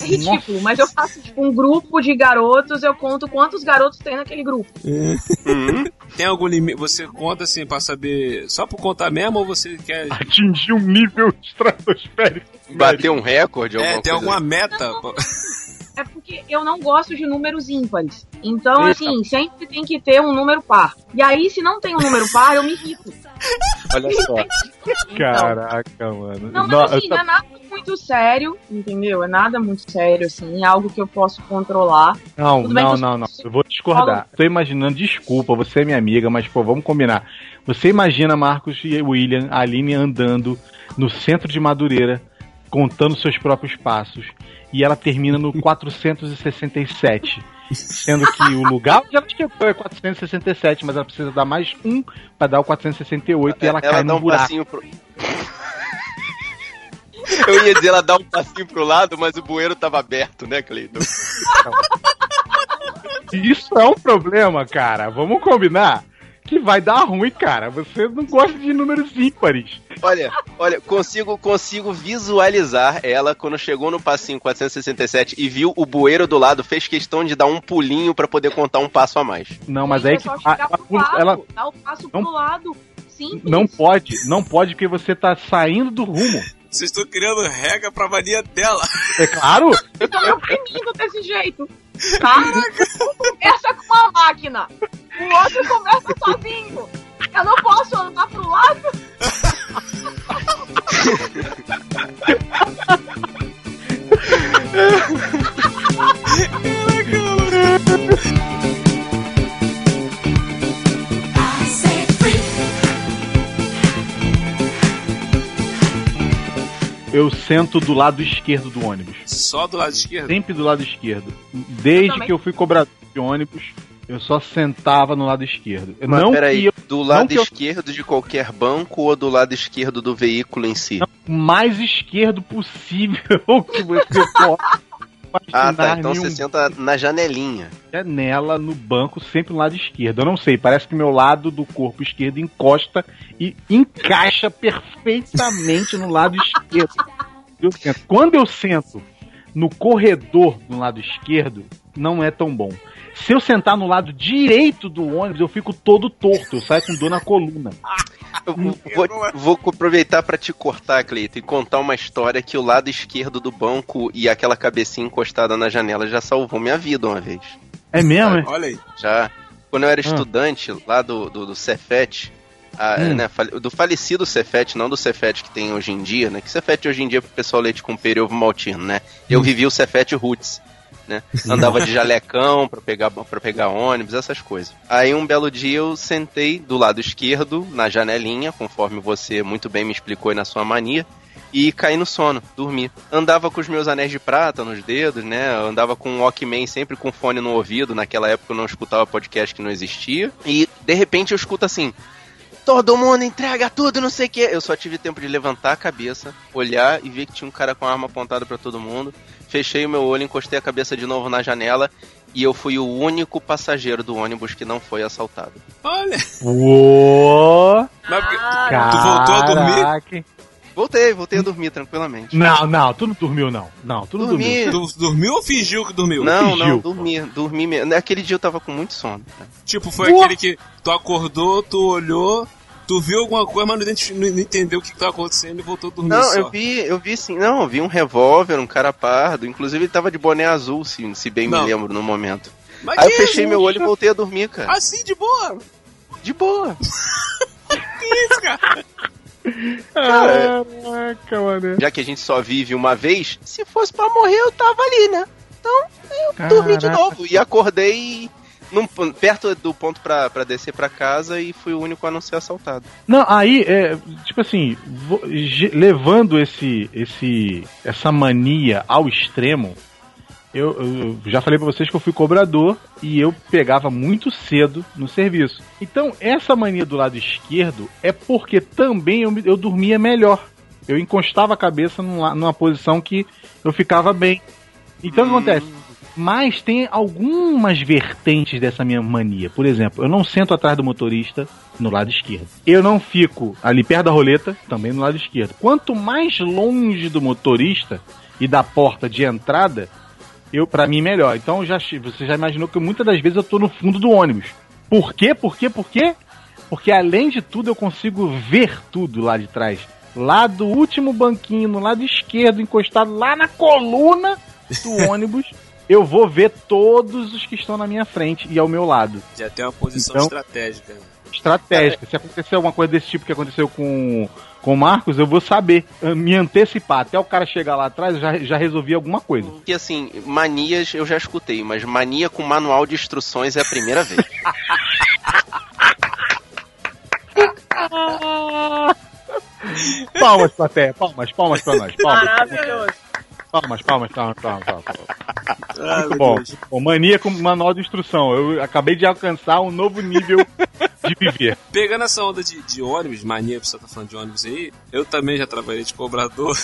É ridículo, mas eu faço tipo um grupo de garotos, eu conto quantos garotos tem naquele grupo. Tem algum limite? Você conta assim pra saber só por contar mesmo ou você quer. Atingir um nível estratosférico. Bater um recorde, É, tem alguma meta? É porque eu não gosto de números ímpares. Então, Eita. assim, sempre tem que ter um número par. E aí, se não tem um número par, eu me irrito. Olha só. Caraca, mano. Não, Não, mas assim, não é nada muito sério, entendeu? É nada muito sério, assim, é algo que eu posso controlar. Não, Tudo não, não, não. Eu vou discordar. Tô imaginando, desculpa, você é minha amiga, mas pô, vamos combinar. Você imagina Marcos e William, a Aline andando no centro de Madureira, contando seus próprios passos, e ela termina no 467. Sendo que o lugar onde ela chegou é 467, mas ela precisa dar mais um pra dar o 468 e ela, cai dá no um buraco. pro... Eu ia dizer ela dá um passinho pro lado, mas o bueiro tava aberto, né, Cleiton? Isso é um problema, cara. Vamos combinar que vai dar ruim, cara. Você não gosta de números ímpares. Olha, olha, consigo, consigo visualizar ela quando chegou no passinho 467 e viu o bueiro do lado, fez questão de dar um pulinho pra poder contar um passo a mais. Não, mas é aí que chegar ela, pro lado, ela dar o passo não- pro lado. Simples. não pode, não pode porque você tá saindo do rumo. Vocês estão criando regra pra mania dela. É claro. Então eu oprimindo desse jeito. Um conversa com a máquina. O outro conversa sozinho. Eu não posso andar pro lado. Eu sento do lado esquerdo do ônibus. Só do lado esquerdo? Sempre do lado esquerdo. Desde também. que eu fui cobrador de ônibus, eu só sentava no lado esquerdo. Mas não peraí, eu, do não lado que eu- esquerdo de qualquer banco ou do lado esquerdo do veículo em si? o mais esquerdo possível que você pode. Ah, tá. Então nenhum você senta na janelinha. janela no banco, sempre no lado esquerdo. Eu não sei, parece que meu lado do corpo esquerdo encosta e encaixa perfeitamente no lado esquerdo. Eu. Quando eu sento no corredor do lado esquerdo, não é tão bom. Se eu sentar no lado direito do ônibus, eu fico todo torto, eu saio com dor na coluna. Vou, vou aproveitar pra te cortar, Cleiton, e contar uma história que o lado esquerdo do banco e aquela cabecinha encostada na janela já salvou minha vida uma vez. É mesmo, é? Olha aí. Já. Quando eu era Ah. estudante lá do, do, do Cefet, a- Hum. né, do falecido Cefet, não do Cefet que tem hoje em dia, né? Que Cefet hoje em dia é pro pessoal leite com pera e ovo maltino, né? Eu vivi o Cefet Roots, né? Andava de jalecão pra pegar, pra pegar ônibus, essas coisas. Aí um belo dia eu sentei do lado esquerdo, na janelinha, conforme você muito bem me explicou na sua mania, e caí no sono, dormi. Andava com os meus anéis de prata nos dedos, né? Andava com um Walkman sempre com fone no ouvido. Naquela época eu não escutava podcast que não existia. E de repente eu escuto assim: Todo mundo entrega tudo, não sei o que. Eu só tive tempo de levantar a cabeça, olhar e ver que tinha um cara com a arma apontada pra todo mundo. Fechei o meu olho, encostei a cabeça de novo na janela e eu fui o único passageiro do ônibus que não foi assaltado. Olha. Uou! Mas Caraca. tu voltou a dormir? Voltei, voltei a dormir tranquilamente. Não, não, tu não dormiu, não. Não, tu não Dormi. dormiu. Tu dormiu ou fingiu que dormiu? Não, não, Fingiu. dormi, dormi mesmo. Naquele dia eu tava com muito sono. cara. Tipo, foi aquele que tu acordou, tu olhou, tu viu alguma coisa, mas não, não entendeu o que tava acontecendo e voltou a dormir Não, só. eu vi, eu vi sim. Não, eu vi um revólver, um cara pardo. Inclusive ele tava de boné azul, se, se bem Não. me lembro no momento. Mas Aí eu fechei isso? meu olho e voltei a dormir, cara. Assim, de boa. De boa. Que isso, cara? Caraca, mano. Já que a gente só vive uma vez, se fosse pra morrer eu tava ali, né? Então eu dormi de Caraca. novo. E acordei num- perto do ponto pra, pra descer pra casa e fui o único a não ser assaltado. Não, aí, é, tipo assim, vo- ge- levando esse, esse, essa mania ao extremo, eu, eu já falei pra vocês que eu fui cobrador e eu pegava muito cedo no serviço. Então, essa mania do lado esquerdo é porque também eu, eu dormia melhor. Eu encostava a cabeça numa, numa posição que eu ficava bem. Então, o que acontece? Mas tem algumas vertentes dessa minha mania. Por exemplo, eu não sento atrás do motorista no lado esquerdo. Eu não fico ali perto da roleta, também no lado esquerdo. Quanto mais longe do motorista e da porta de entrada, eu para mim melhor. Então já você já imaginou que muitas das vezes eu tô no fundo do ônibus. Por quê? Por quê? Por quê? Porque além de tudo eu consigo ver tudo lá de trás. Lá do último banquinho, no lado esquerdo, encostado lá na coluna do ônibus, eu vou ver todos os que estão na minha frente e ao meu lado. Já tem uma posição Então- estratégica. Estratégica. Se acontecer alguma coisa desse tipo que aconteceu com, com o Marcos, eu vou saber eh, me antecipar. Até o cara chegar lá atrás, eu já, já resolvi alguma coisa. Porque assim, manias eu já escutei, mas mania com manual de instruções é a primeira vez. Palmas, plateia, palmas, palmas pra nós. Palmas, Maravilhoso. Palmas, palmas, palmas, palmas. palmas. Ah, Muito bom. Bom, Mania com manual de instrução. Eu acabei de alcançar um novo nível de viver. Pegando essa onda de, de ônibus, mania, você tá falando de ônibus aí, eu também já trabalhei de cobrador.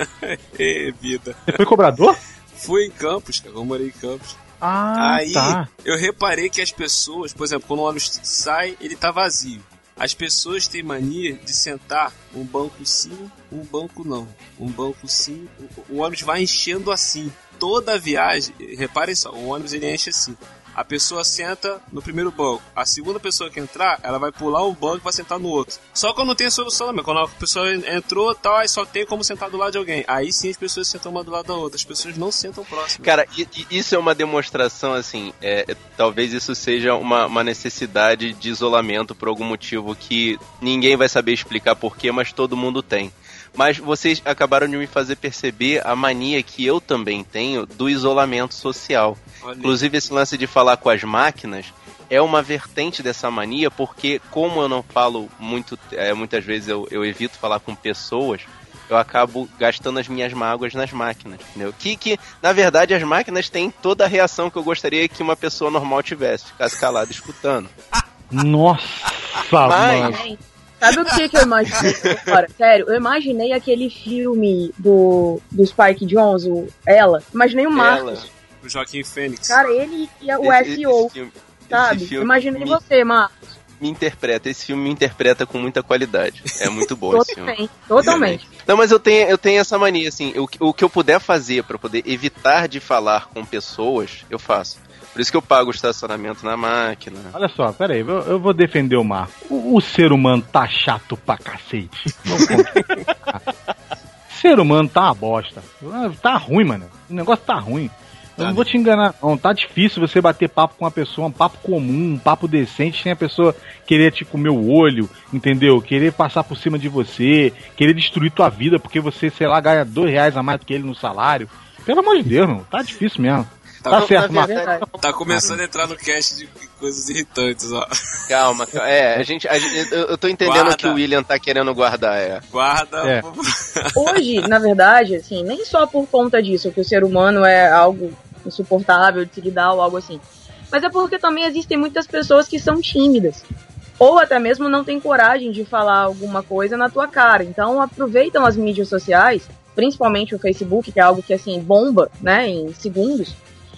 Ê, vida. Você foi cobrador? Fui em Campos, cara, eu morei em Campos. Ah, Aí tá. eu reparei que as pessoas, por exemplo, quando o ônibus sai, ele tá vazio. As pessoas têm mania de sentar um banco sim, um banco não. Um banco sim, o- ônibus vai enchendo assim. Toda a viagem, reparem só, o ônibus ele enche assim. A pessoa senta no primeiro banco. A segunda pessoa que entrar, ela vai pular um banco e vai sentar no outro. Só quando tem solução, mas quando a pessoa entrou tal, aí só tem como sentar do lado de alguém. Aí sim as pessoas sentam uma do lado da outra. As pessoas não sentam próximo. Cara, isso é uma demonstração, assim, é, é- talvez isso seja uma, uma necessidade de isolamento por algum motivo que ninguém vai saber explicar porquê, mas todo mundo tem. Mas vocês acabaram de me fazer perceber a mania que eu também tenho do isolamento social. Olha. Inclusive, esse lance de falar com as máquinas é uma vertente dessa mania, porque como eu não falo muito, é, muitas vezes eu, eu evito falar com pessoas, eu acabo gastando as minhas mágoas nas máquinas, entendeu? Que, que, na verdade, as máquinas têm toda a reação que eu gostaria que uma pessoa normal tivesse, ficasse calada escutando. Nossa, Mas, mano. Sabe o que, que eu imaginei agora? Sério, eu imaginei aquele filme do, do Spike Jones, o Ela. Imaginei o Marcos. O Joaquim Fênix. Cara, ele e o Esse- SEO, esse filme- sabe? esse Imaginei me- você, Marcos. Me interpreta, esse filme me interpreta com muita qualidade. É muito bom esse filme. Totalmente. Não, mas eu tenho, eu tenho essa mania, assim, o, que- o que eu puder fazer pra poder evitar de falar com pessoas, eu faço. Por isso que eu pago o estacionamento na máquina. Olha só, peraí, eu, eu vou defender o Marco. O, o ser humano tá chato pra cacete. Ser humano tá uma bosta. Tá ruim, mano. O negócio tá ruim. Eu não vou te enganar, não. Tá difícil você bater papo com uma pessoa, um papo comum, um papo decente, sem a pessoa querer te comer o olho, entendeu? Querer passar por cima de você, querer destruir tua vida porque você, sei lá, ganha dois reais a mais do que ele no salário. Pelo amor de Deus, meu. Tá difícil mesmo. Tá, certo, Marco. Tá começando a entrar no cast de coisas irritantes, ó. Calma, calma. É, a gente, a gente- eu, eu tô entendendo Guarda. que o William tá querendo guardar, é. Guarda. É. Hoje, na verdade, assim, nem só por conta disso, que o ser humano é algo insuportável de se lidar ou algo assim. Mas é porque também existem muitas pessoas que são tímidas. Ou até mesmo não têm coragem de falar alguma coisa na tua cara. Então aproveitam as mídias sociais, principalmente o Facebook, que é algo que assim bomba, né, em segundos.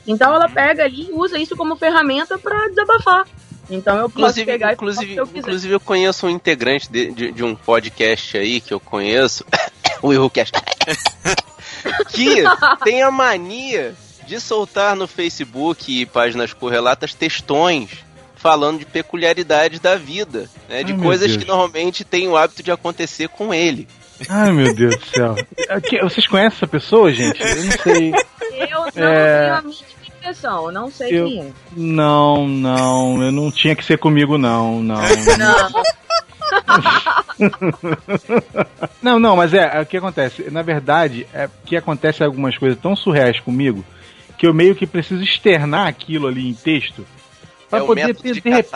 Então ela pega ali e usa isso como ferramenta pra desabafar. Então eu posso Inclusive, pegar inclusive, e falar o que eu inclusive eu conheço um integrante de, de, de um podcast aí que eu conheço, o Errocast, que tem a mania de soltar no Facebook e páginas correlatas textões falando de peculiaridades da vida, né, de Ai, coisas que normalmente tem o hábito de acontecer com ele. Ai, meu Deus do céu. É Vocês conhecem essa pessoa, gente? Eu não sei. Eu não É. tenho a eu não sei Eu- quem é. Não, não, eu não tinha que ser comigo, não, não. Não. Não, não, mas é, é o que acontece. Na verdade, é que acontece algumas coisas tão surreais comigo que eu meio que preciso externar aquilo ali em texto pra é poder ter, de de, rep-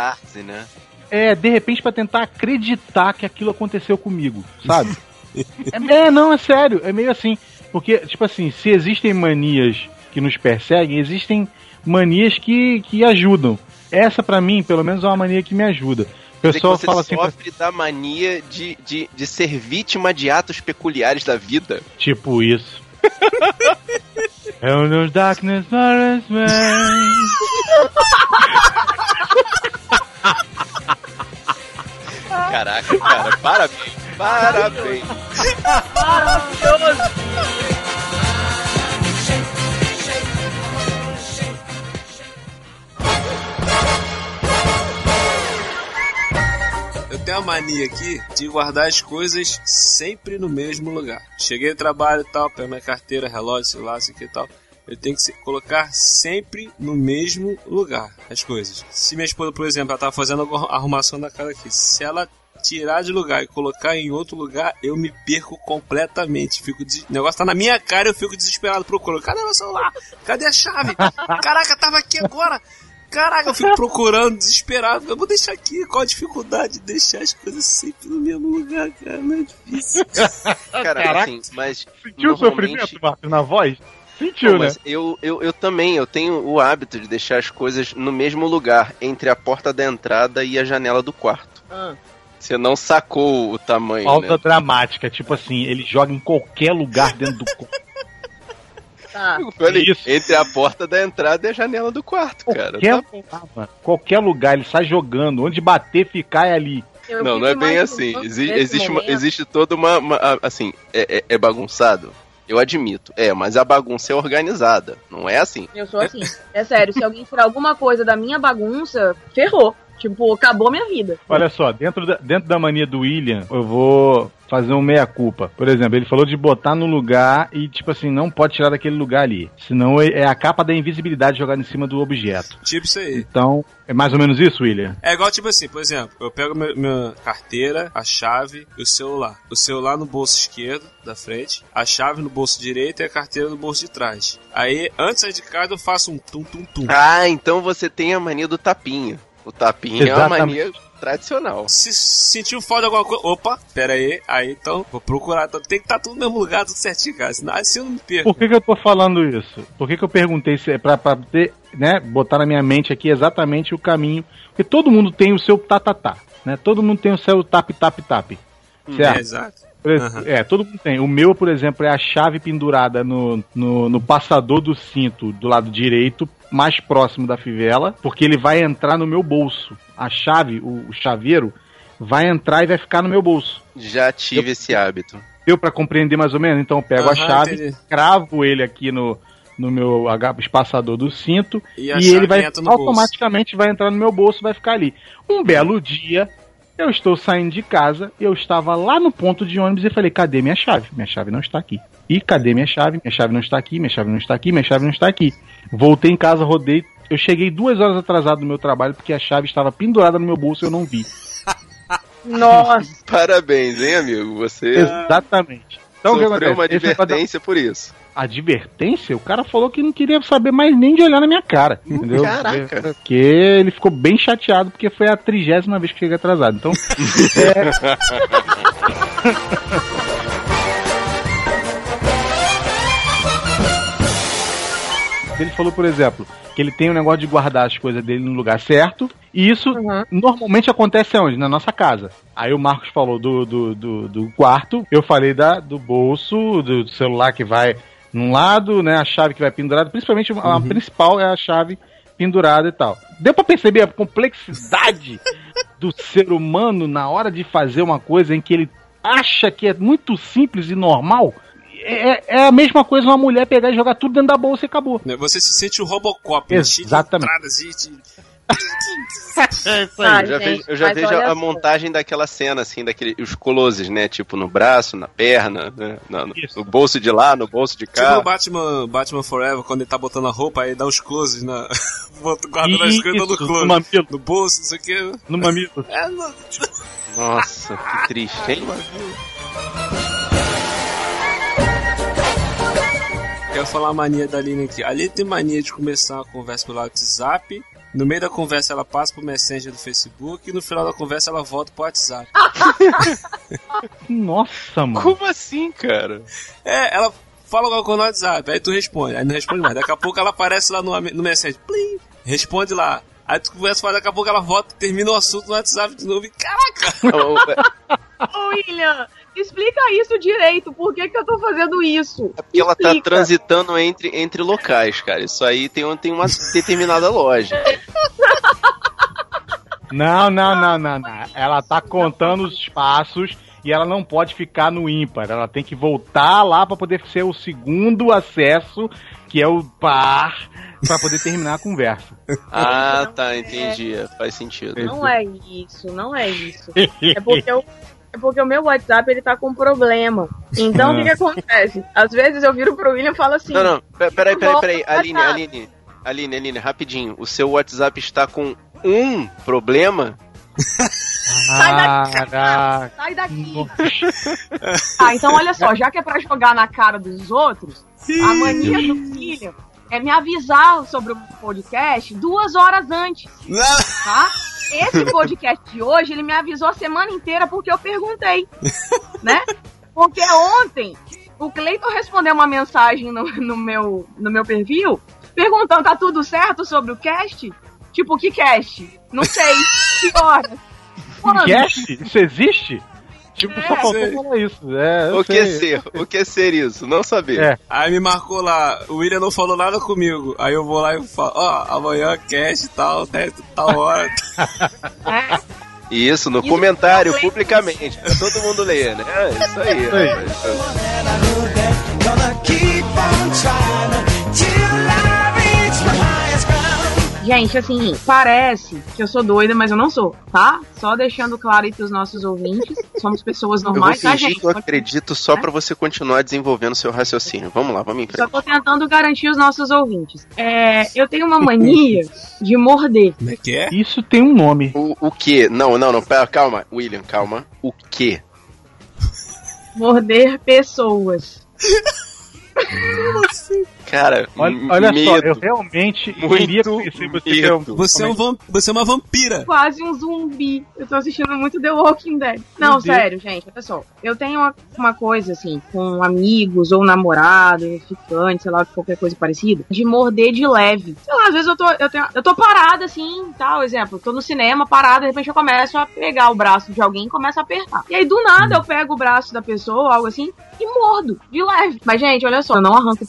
né? é, de repente pra tentar acreditar que aquilo aconteceu comigo, sabe? é, é, não, é sério, é meio assim, porque tipo assim, se existem manias que nos perseguem, existem manias que, que ajudam. Essa pra mim, pelo menos é uma mania que me ajuda. O pessoal você fala assim, sofre da mania de, de, de ser vítima de atos peculiares da vida. Tipo isso. Hell knows darkness matters man. Caraca, cara, parabéns. Parabéns. Maravilhoso. Eu tenho a mania aqui de guardar as coisas sempre no mesmo lugar. Cheguei no trabalho e tal, pego minha carteira, relógio, lá, sei que e tal. Eu tenho que colocar sempre no mesmo lugar as coisas. Se minha esposa, por exemplo, ela tá fazendo alguma arrumação da casa aqui, se ela tirar de lugar e colocar em outro lugar, eu me perco completamente. Fico des... O negócio tá na minha cara, eu fico desesperado procurando. Cadê meu celular? Cadê a chave? Caraca, tava aqui agora. Caraca, eu fico procurando, desesperado. Eu vou deixar aqui. Qual a dificuldade de deixar as coisas sempre no mesmo lugar, cara? Não é difícil. Cara, Caraca. assim, mas. Sentiu o normalmente- sofrimento, Marcos, na voz? Sentiu, Pô, né? mas eu, eu, eu também, eu tenho o hábito de deixar as coisas no mesmo lugar, entre a porta da entrada e a janela do quarto. Ah. Você não sacou o tamanho, Falta né? dramática, tipo assim, ele joga em qualquer lugar dentro do corpo. Tá. Falei, entre a porta da entrada e a janela do quarto, cara. Qualquer, Tá qualquer lugar, ele sai jogando. Onde bater, ficar é ali. Eu não, não é bem assim. Exi- existe, uma- existe toda uma. uma- assim, é, é- é bagunçado? Eu admito. É, mas a bagunça é organizada. Não é assim. Eu sou assim. É sério, se alguém tirar alguma coisa da minha bagunça, ferrou. Tipo, acabou minha vida. Olha só, dentro da, dentro da mania do William, eu vou fazer um meia-culpa. Por exemplo, ele falou de botar no lugar e, tipo assim, não pode tirar daquele lugar ali. Senão é é a capa da invisibilidade jogada em cima do objeto. Tipo isso aí. Então, é mais ou menos isso, William? É igual, tipo assim, por exemplo, eu pego meu- minha carteira, a chave e o celular. O celular no bolso esquerdo, da frente, a chave no bolso direito e a carteira no bolso de trás. Aí, antes de sair de casa, eu faço um tum-tum-tum. Ah, então você tem a mania do tapinha. O tapinha é uma Exatamente. mania tradicional. Se sentiu falta de alguma coisa, opa, pera aí, aí então, vou procurar. Então, tem que estar tudo no mesmo lugar, tudo certinho, cara. Senão, assim eu não me perco. Por que, que eu tô falando isso? Por que, que eu perguntei se é pra, pra ter, né, botar na minha mente aqui exatamente o caminho? Porque todo mundo tem o seu tatatá. né? Todo mundo tem o seu tap, tap, tap. Certo? É, exato. Aham. É, todo mundo tem. O meu, por exemplo, é a chave pendurada no, no, no passador do cinto do lado direito, mais próximo da fivela, porque ele vai entrar no meu bolso. A chave, o, o chaveiro, vai entrar e vai ficar no meu bolso. Já tive esse hábito. Deu pra compreender mais ou menos? Então eu pego a Aham, chave, entendi. cravo ele aqui no, no meu espaçador do cinto E e, a ele vai no bolso. automaticamente vai entrar no meu bolso e vai ficar ali. Um belo dia, eu estou saindo de casa, eu estava lá no ponto de ônibus e falei: cadê minha chave? Minha chave não está aqui. E cadê minha chave? Minha chave não está aqui, minha chave não está aqui, minha chave não está aqui. Voltei em casa, rodei. Eu cheguei duas horas atrasado no meu trabalho porque a chave estava pendurada no meu bolso e eu não vi. Nossa. Parabéns, hein, amigo? Você Exatamente. Então, o que sofreu acontece? uma advertência por isso. advertência, o cara falou que não queria saber mais nem de olhar na minha cara. Entendeu? Caraca. Porque ele ficou bem chateado porque foi a trigésima vez que cheguei atrasado. Então. é... Ele falou, por exemplo, que ele tem um negócio de guardar as coisas dele no lugar certo. E isso normalmente acontece onde? Na nossa casa. Aí o Marcos falou do, do, do, do quarto, eu falei da, do bolso, do celular que vai num lado, né? A chave que vai pendurada. Principalmente a principal é a chave pendurada e tal. Deu pra perceber a complexidade do ser humano na hora de fazer uma coisa em que ele acha que é muito simples e normal? É, é a mesma coisa uma mulher pegar e jogar tudo dentro da bolsa e acabou. Né, Você se sente o Robocop, né? Exatamente. entradas e de- Ah, eu já gente, vejo, eu já vejo a montagem daquela cena, assim, daquele, os closes, né? Tipo, no braço, na perna, né? na- no, no bolso de lá, no bolso de Tipo no cá. Batman, Batman Forever, quando ele tá botando a roupa, aí dá os closes na. as coisas no Isso, close. no mamilo. No bolso, não sei o que. No mamilo. É, no... Nossa, que triste, hein? Quero falar a mania da Aline aqui. A Aline tem mania de começar uma conversa pelo WhatsApp. No meio da conversa ela passa pro Messenger do Facebook e no final da conversa ela volta pro WhatsApp. Nossa, mano. Como assim, cara? É, ela fala alguma coisa no WhatsApp, aí tu responde, aí não responde mais. Daqui a pouco ela aparece lá no, no Messenger, plim, responde lá. Aí tu conversa, mas daqui a pouco ela volta, termina o assunto no WhatsApp de novo e caraca! Ô, William, explica isso direito. Por que, que eu tô fazendo isso? Porque ela tá Explica. transitando entre, entre locais, cara. Isso aí tem, um- tem uma determinada lógica. Não, não, não, não, não. Ela tá contando os passos e ela não pode ficar no ímpar. Ela tem que voltar lá pra poder ser o segundo acesso, que é o par, pra poder terminar a conversa. Ah, tá, entendi. Faz sentido. Não é isso, não é isso. É porque eu. É porque o meu WhatsApp ele tá com problema. Então o que, que acontece? Às vezes eu viro pro William e falo assim. Não, não, pe- peraí, peraí, peraí. Aline. Aline, Aline, Aline, rapidinho. O seu WhatsApp está com um problema? Caraca. Sai daqui. Ah, então olha só, já que é pra jogar na cara dos outros, a mania do William é me avisar sobre o podcast duas horas antes. Tá? Esse podcast de hoje, ele me avisou a semana inteira porque eu perguntei. Né? Porque ontem o Cleiton respondeu uma mensagem no, no meu, no meu perfil perguntando: tá tudo certo sobre o cast? Tipo, que cast? Não sei. Que horas? Quando? Cast? Isso existe? Tipo, só É, faltou sei. falar isso. É, O que sei. ser? O que ser isso? Não saber. É. Aí me marcou lá, o William não falou nada comigo. Aí eu vou lá e falo, ó, amanhã cast e tal, né, tal hora. Isso, no Isso comentário, é- publicamente, pra todo mundo ler, né? É isso aí. Isso aí. Gonna keep Gente, assim, parece que eu sou doida, mas eu não sou, tá? Só deixando claro aí pros nossos ouvintes. Somos pessoas Eu vou normais, tá, fingir que eu acredito só pra você continuar desenvolvendo seu raciocínio. Vamos lá, vamos em Só frente. tô tentando garantir os nossos ouvintes. É, eu tenho uma mania de morder. Como é que é? Isso tem um nome. O, o que? Não, não, não, pera, calma, William, calma. O que? Morder pessoas. Cara, Olha, olha só, medo. eu realmente Muito queria conhecer você. Você é, um você é uma vampira. Quase um zumbi. Eu tô assistindo muito The Walking Dead. Não, Meu Deus. sério, gente, olha só. Eu tenho uma, uma coisa, assim, com amigos ou namorado, ficante, sei lá, qualquer coisa parecida, de morder de leve. Sei lá, às vezes eu tô, eu tenho, eu tô parada, assim, tal, exemplo, tô no cinema, parada, de repente eu começo a pegar o braço de alguém e começo a apertar. E aí, do nada, eu pego o braço da pessoa, algo assim, e mordo, de leve. Mas, gente, olha só, eu não arranco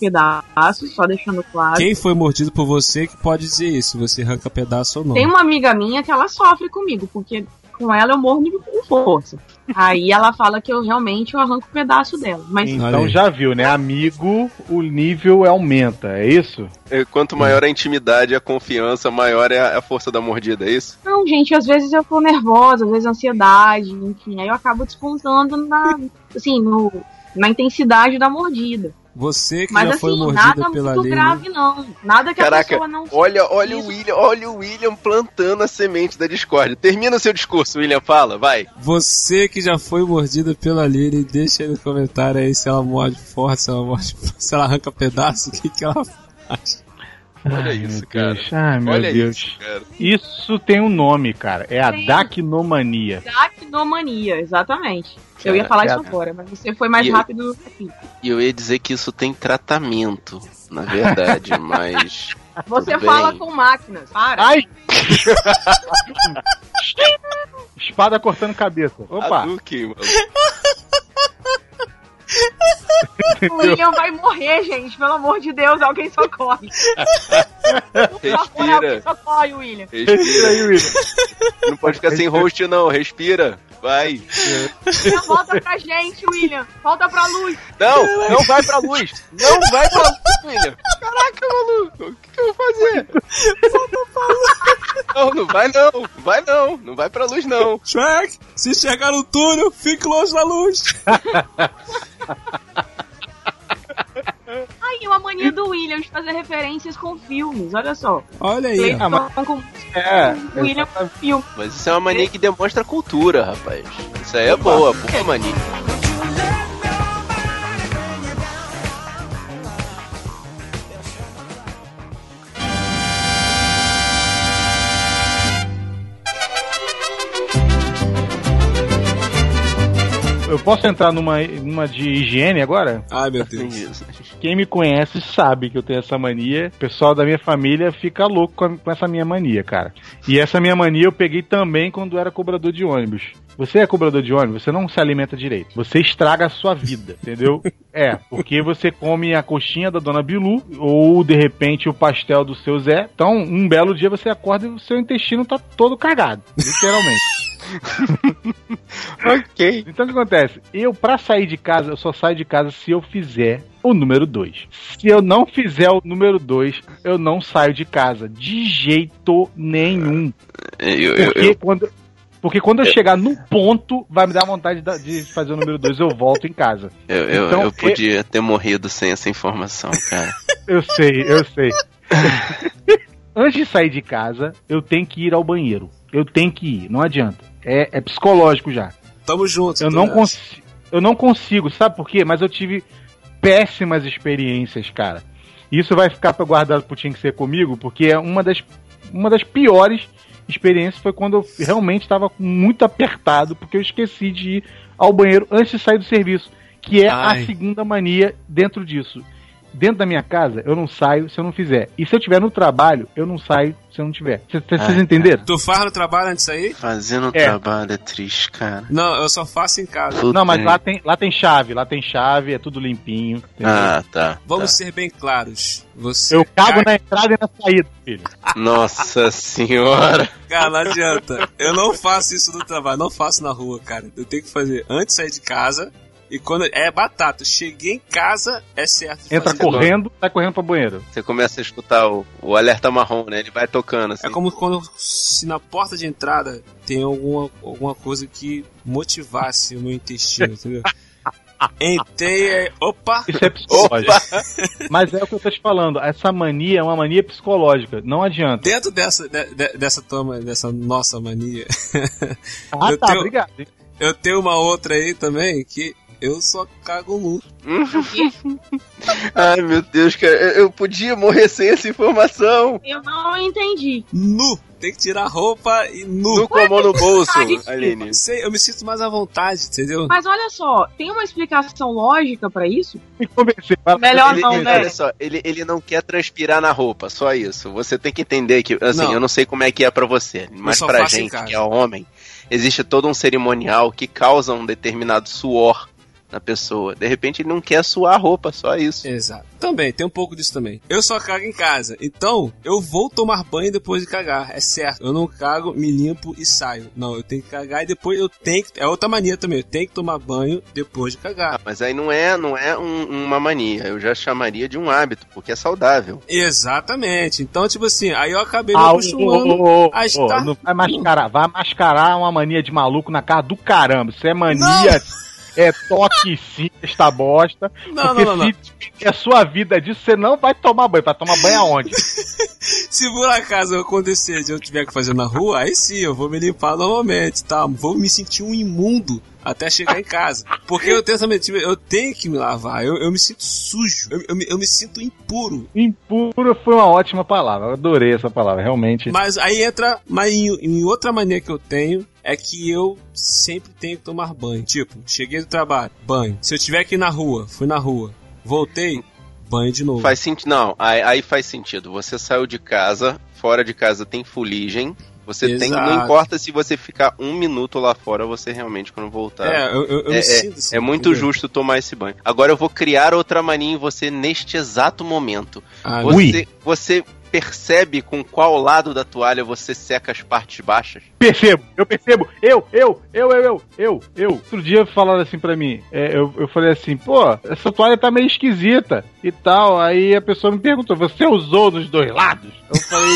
só deixando claro. Quem foi mordido por você que pode dizer isso, você arranca pedaço ou não. Tem uma amiga minha que ela sofre comigo, porque com ela eu morro com força. Aí ela fala que eu realmente eu arranco um pedaço dela. Mas Então já viu, né? Amigo, o nível aumenta, é isso? É, Quanto maior a intimidade e a confiança, maior é a a força da mordida, é isso? não, gente, às vezes eu tô nervosa, às vezes ansiedade, enfim, aí eu acabo descontando na, assim, no, na intensidade da mordida. Você que Mas já assim, foi mordida nada pela muito lei. grave não. Nada que a Caraca, pessoa não olha, olha o William, olha o William plantando a semente da discórdia. Termina o seu discurso, William, fala, vai. Você que já foi mordida pela Lily, deixa aí no comentário aí se ela morde forte, se ela morde, se ela arranca pedaço, o que, que ela faz. Olha Ai, isso, cara. Deus. Ai, meu Olha Deus. isso, cara. Isso tem um nome, cara. É a Tem. dacnomania. Dacnomania, exatamente. Eu ia Cara, falar cara. isso agora, mas você foi mais E- rápido aqui. E eu ia dizer que isso tem tratamento, na verdade, mas. Você tudo fala bem. com máquinas, para. Ai! Espada cortando cabeça. Opa! Hadouken, mano. O William vai morrer, gente. Pelo amor de Deus, alguém socorre. Favor, alguém Respira. socorre, William. Respira aí, William. Não pode ficar sem host, não. Respira. Vai. William, volta pra gente, William. Volta pra luz. Não, não vai pra luz. Não vai pra luz, William. Caraca, maluco. O que, que eu vou fazer? Não, não vai não. Vai não. Não vai pra luz, não. Shrek, se chegar no túnel, fique longe da luz. Aí, uma mania do William de fazer referências com filmes, olha só. Olha aí. Clayton Ah, mas- com É, William filme. Mas isso é uma mania que demonstra cultura, rapaz. Isso aí é boa, boa mania. Eu posso entrar numa, numa de higiene agora? Ai, meu Deus. Quem me conhece sabe que eu tenho essa mania. O pessoal da minha família fica louco com, a- com essa minha mania, cara. E essa minha mania eu peguei também quando era cobrador de ônibus. Você é cobrador de ônibus, você não se alimenta direito. Você estraga a sua vida, entendeu? É, porque você come a coxinha da dona Bilu ou de repente o pastel do seu Zé. Então, um belo dia você acorda e o seu intestino tá todo cagado, literalmente. ok. Então o que acontece? Eu, pra sair de casa, eu só saio de casa se eu fizer o número 2. Se eu não fizer o número 2, eu não saio de casa. De jeito nenhum. Eu, eu, Porque eu- quando. Porque quando eu chegar no ponto, vai me dar vontade de fazer o número 2, eu volto em casa. eu, eu, Então, eu podia ter morrido sem essa informação, cara. Eu sei, eu sei. Antes de sair de casa, eu tenho que ir ao banheiro. Eu tenho que ir, não adianta. É, é psicológico já. Tamo junto. Eu não, consigo, eu não consigo, sabe por quê? Mas eu tive péssimas experiências, cara. Isso vai ficar guardado pro Tinha que Ser comigo, porque é uma das, uma das piores experiências foi quando eu realmente estava muito apertado, porque eu esqueci de ir ao banheiro antes de sair do serviço. Que é Ai. a segunda mania dentro disso. Dentro da minha casa, eu não saio se eu não fizer. E se eu estiver no trabalho, eu não saio se eu não tiver. Vocês entenderam? Tu faz no trabalho antes de sair? Fazendo É. trabalho é triste, cara. Não, eu só faço em casa. Puta Não, mas aí. lá tem, lá tem chave, lá tem chave, é tudo limpinho. entendeu? Ah, tá. Vamos tá. ser bem claros. Você Eu cago caga- na entrada e na saída, filho. Nossa senhora. Cara, não adianta. Eu não faço isso no trabalho, não faço na rua, cara. Eu tenho que fazer antes de sair de casa. E quando. É batata. Cheguei em casa, é certo. Entra correndo, sai correndo pro banheiro. Você começa a escutar o, o alerta marrom, né? Ele vai tocando assim. É como quando se na porta de entrada tem alguma, alguma coisa que motivasse o meu intestino, entendeu? Entrei, é, opa! Isso é psicológico. Mas é o que eu tô te falando. Essa mania é uma mania psicológica. Não adianta. Dentro dessa, de- de- dessa toma, dessa nossa mania, Ah, eu tá, tenho- obrigado. eu tenho uma outra aí também que Eu só cago nu. Ai, meu Deus, cara, eu podia morrer sem essa informação. Eu não entendi. Nu! Tem que tirar a roupa e nu. Nu com a mão no bolso. Aline. Sei, eu me sinto mais à vontade, entendeu? Mas olha só, tem uma explicação lógica pra isso? Me. Melhor Ele- não, ele- né? Olha só, ele, ele não quer transpirar na roupa, só isso. Você tem que entender que, assim, Não. eu não sei como é que é pra você, mas pra gente que é homem, existe todo um cerimonial que causa um determinado suor na pessoa. De repente ele não quer suar a roupa, só isso. Exato. Também, tem um pouco disso também. Eu só cago em casa. Então, eu vou tomar banho depois de cagar. É certo. Eu não cago, me limpo e saio. Não, eu tenho que cagar e depois eu tenho que. É outra mania também. Eu tenho que tomar banho depois de cagar. Mas aí não é, não é um- uma mania, eu já chamaria de um hábito, porque é saudável. Exatamente. Então, tipo assim, aí eu acabei me Ah, acostumando ô, estar. não vai mascarar, vai mascarar uma mania de maluco na cara do caramba. Isso é mania, é toque sim, esta bosta. Não, porque não, não, se a sua vida disso, você não vai tomar banho. Vai tomar banho aonde? Se por acaso acontecer de eu tiver que fazer na rua, aí sim, eu vou me limpar normalmente, tá? Vou me sentir um imundo até chegar em casa. Porque eu tenho também, tipo, eu tenho que me lavar, eu, eu me sinto sujo, eu, eu me, eu me sinto impuro. Impuro foi uma ótima palavra. Eu adorei essa palavra, realmente. Mas aí entra, mas em, em outra mania que eu tenho é que eu sempre tenho que tomar banho. Tipo, cheguei do trabalho, banho. Se eu tiver que ir na rua, fui na rua, voltei, banho de novo. Faz sentido. Não, aí, aí faz sentido. Você saiu de casa, fora de casa tem fuligem. Você tem. Não Exato. importa se você ficar um minuto lá fora, você realmente, quando voltar. É, eu- eu- eu me é, sinto é, assim, é muito entendeu? justo tomar esse banho. Agora eu vou criar outra mania em você neste exato momento. Ah, você, ui. você percebe com qual lado da toalha você seca as partes baixas? Percebo, eu percebo. Eu, eu, eu, eu, eu, eu, eu. Outro dia falaram assim pra mim, é, eu, eu falei assim, pô, essa toalha tá meio esquisita e tal. Aí a pessoa me perguntou, você usou dos dois lados? Eu falei,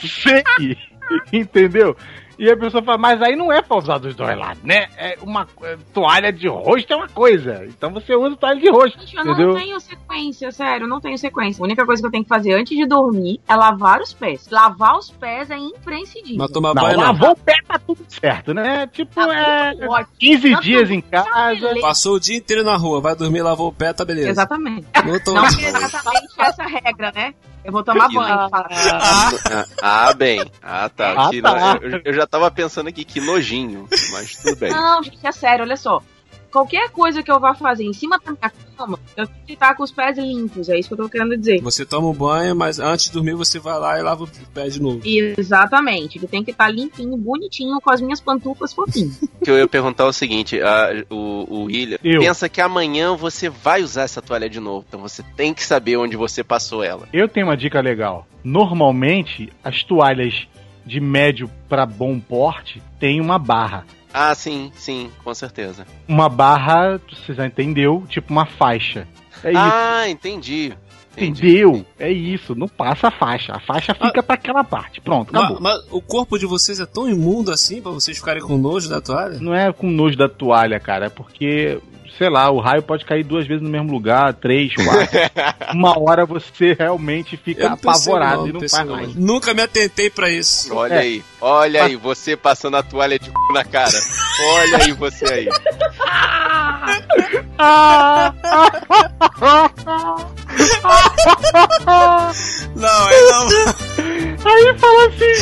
sei, entendeu? E a pessoa fala, mas aí não é pra usar dos dois lados, né? É uma é, toalha de rosto é uma coisa. Então você usa toalha de rosto, Eu entendeu? não tenho sequência, sério, eu não tenho sequência. A única coisa que eu tenho que fazer antes de dormir é lavar os pés. Lavar os pés é imprescindível. Mas tomar Não, banho lavou o pé, tá tudo certo, né? Tipo, é tudo ótimo. 15 Tá dias em casa. Passou o dia inteiro na rua, vai dormir, lavou o pé, tá beleza. Exatamente. Não tô- Não é exatamente essa regra, né? Eu vou tomar banho. Ah, ah, bem. Ah, tá. Ah, tá. eu, eu já tava pensando aqui que nojinho, mas tudo bem. Não, gente, é sério, olha só. Qualquer coisa que eu vá fazer em cima da minha cama, eu tenho que estar com os pés limpos. É isso que eu tô querendo dizer. Você toma um banho, mas antes de dormir você vai lá e lava o pé de novo. Exatamente. Eu tenho que estar limpinho, bonitinho, com as minhas pantufas fofinhas. O que eu ia perguntar é o seguinte: a- o, o William Eu. pensa que amanhã você vai usar essa toalha de novo. Então você tem que saber onde você passou ela. Eu tenho uma dica legal. Normalmente, as toalhas de médio pra bom porte têm uma barra. Ah, sim, sim, com certeza. Uma barra, você já entendeu? Tipo uma faixa. É isso. ah, entendi. entendi. Entendeu? É isso. Não passa a faixa. A faixa fica pra aquela parte. Pronto, Mas, acabou. mas o corpo de vocês é tão imundo assim pra vocês ficarem com nojo da toalha? Não é com nojo da toalha, cara. É porque, sei lá, o raio pode cair duas vezes no mesmo lugar, três, quatro. Uma hora você realmente fica não apavorado não, e não faz mais. Nunca me atentei pra isso. Olha É. aí, olha aí, você passando a toalha de c... na cara. Olha aí você aí. Não, aí não. Aí fala assim,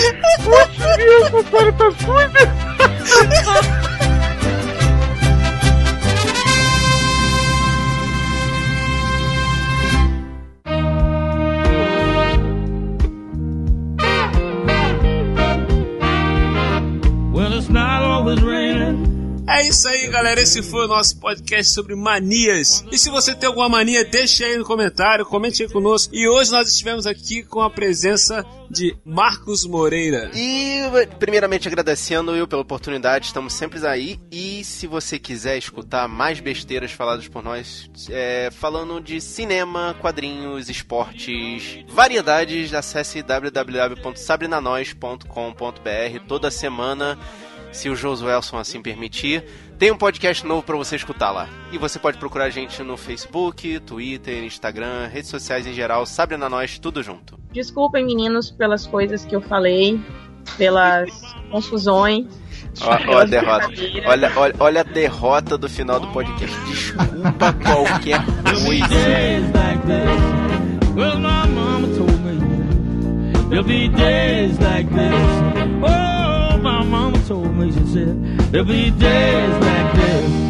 putz, meu, toalha tá suja. É isso aí, galera. Esse foi o nosso podcast sobre manias. E se você tem alguma mania, deixe aí no comentário, comente aí conosco. E hoje nós estivemos aqui com a presença de Marcos Moreira. E primeiramente agradecendo eu pela oportunidade, estamos sempre aí. E se você quiser escutar mais besteiras faladas por nós, é, falando de cinema, quadrinhos, esportes, variedades, acesse www.sabrinanois.com.br toda semana. Se o Josuelson assim permitir, tem um podcast novo para você escutar lá. E você pode procurar a gente no Facebook, Twitter, Instagram, redes sociais em geral, Sabrina Nós, tudo junto. Desculpem, meninos, pelas coisas que eu falei, pelas confusões. Ó, ó a derrota. Olha, olha, olha a derrota do final do podcast. Desculpa qualquer coisa. Said, there'll be days like this.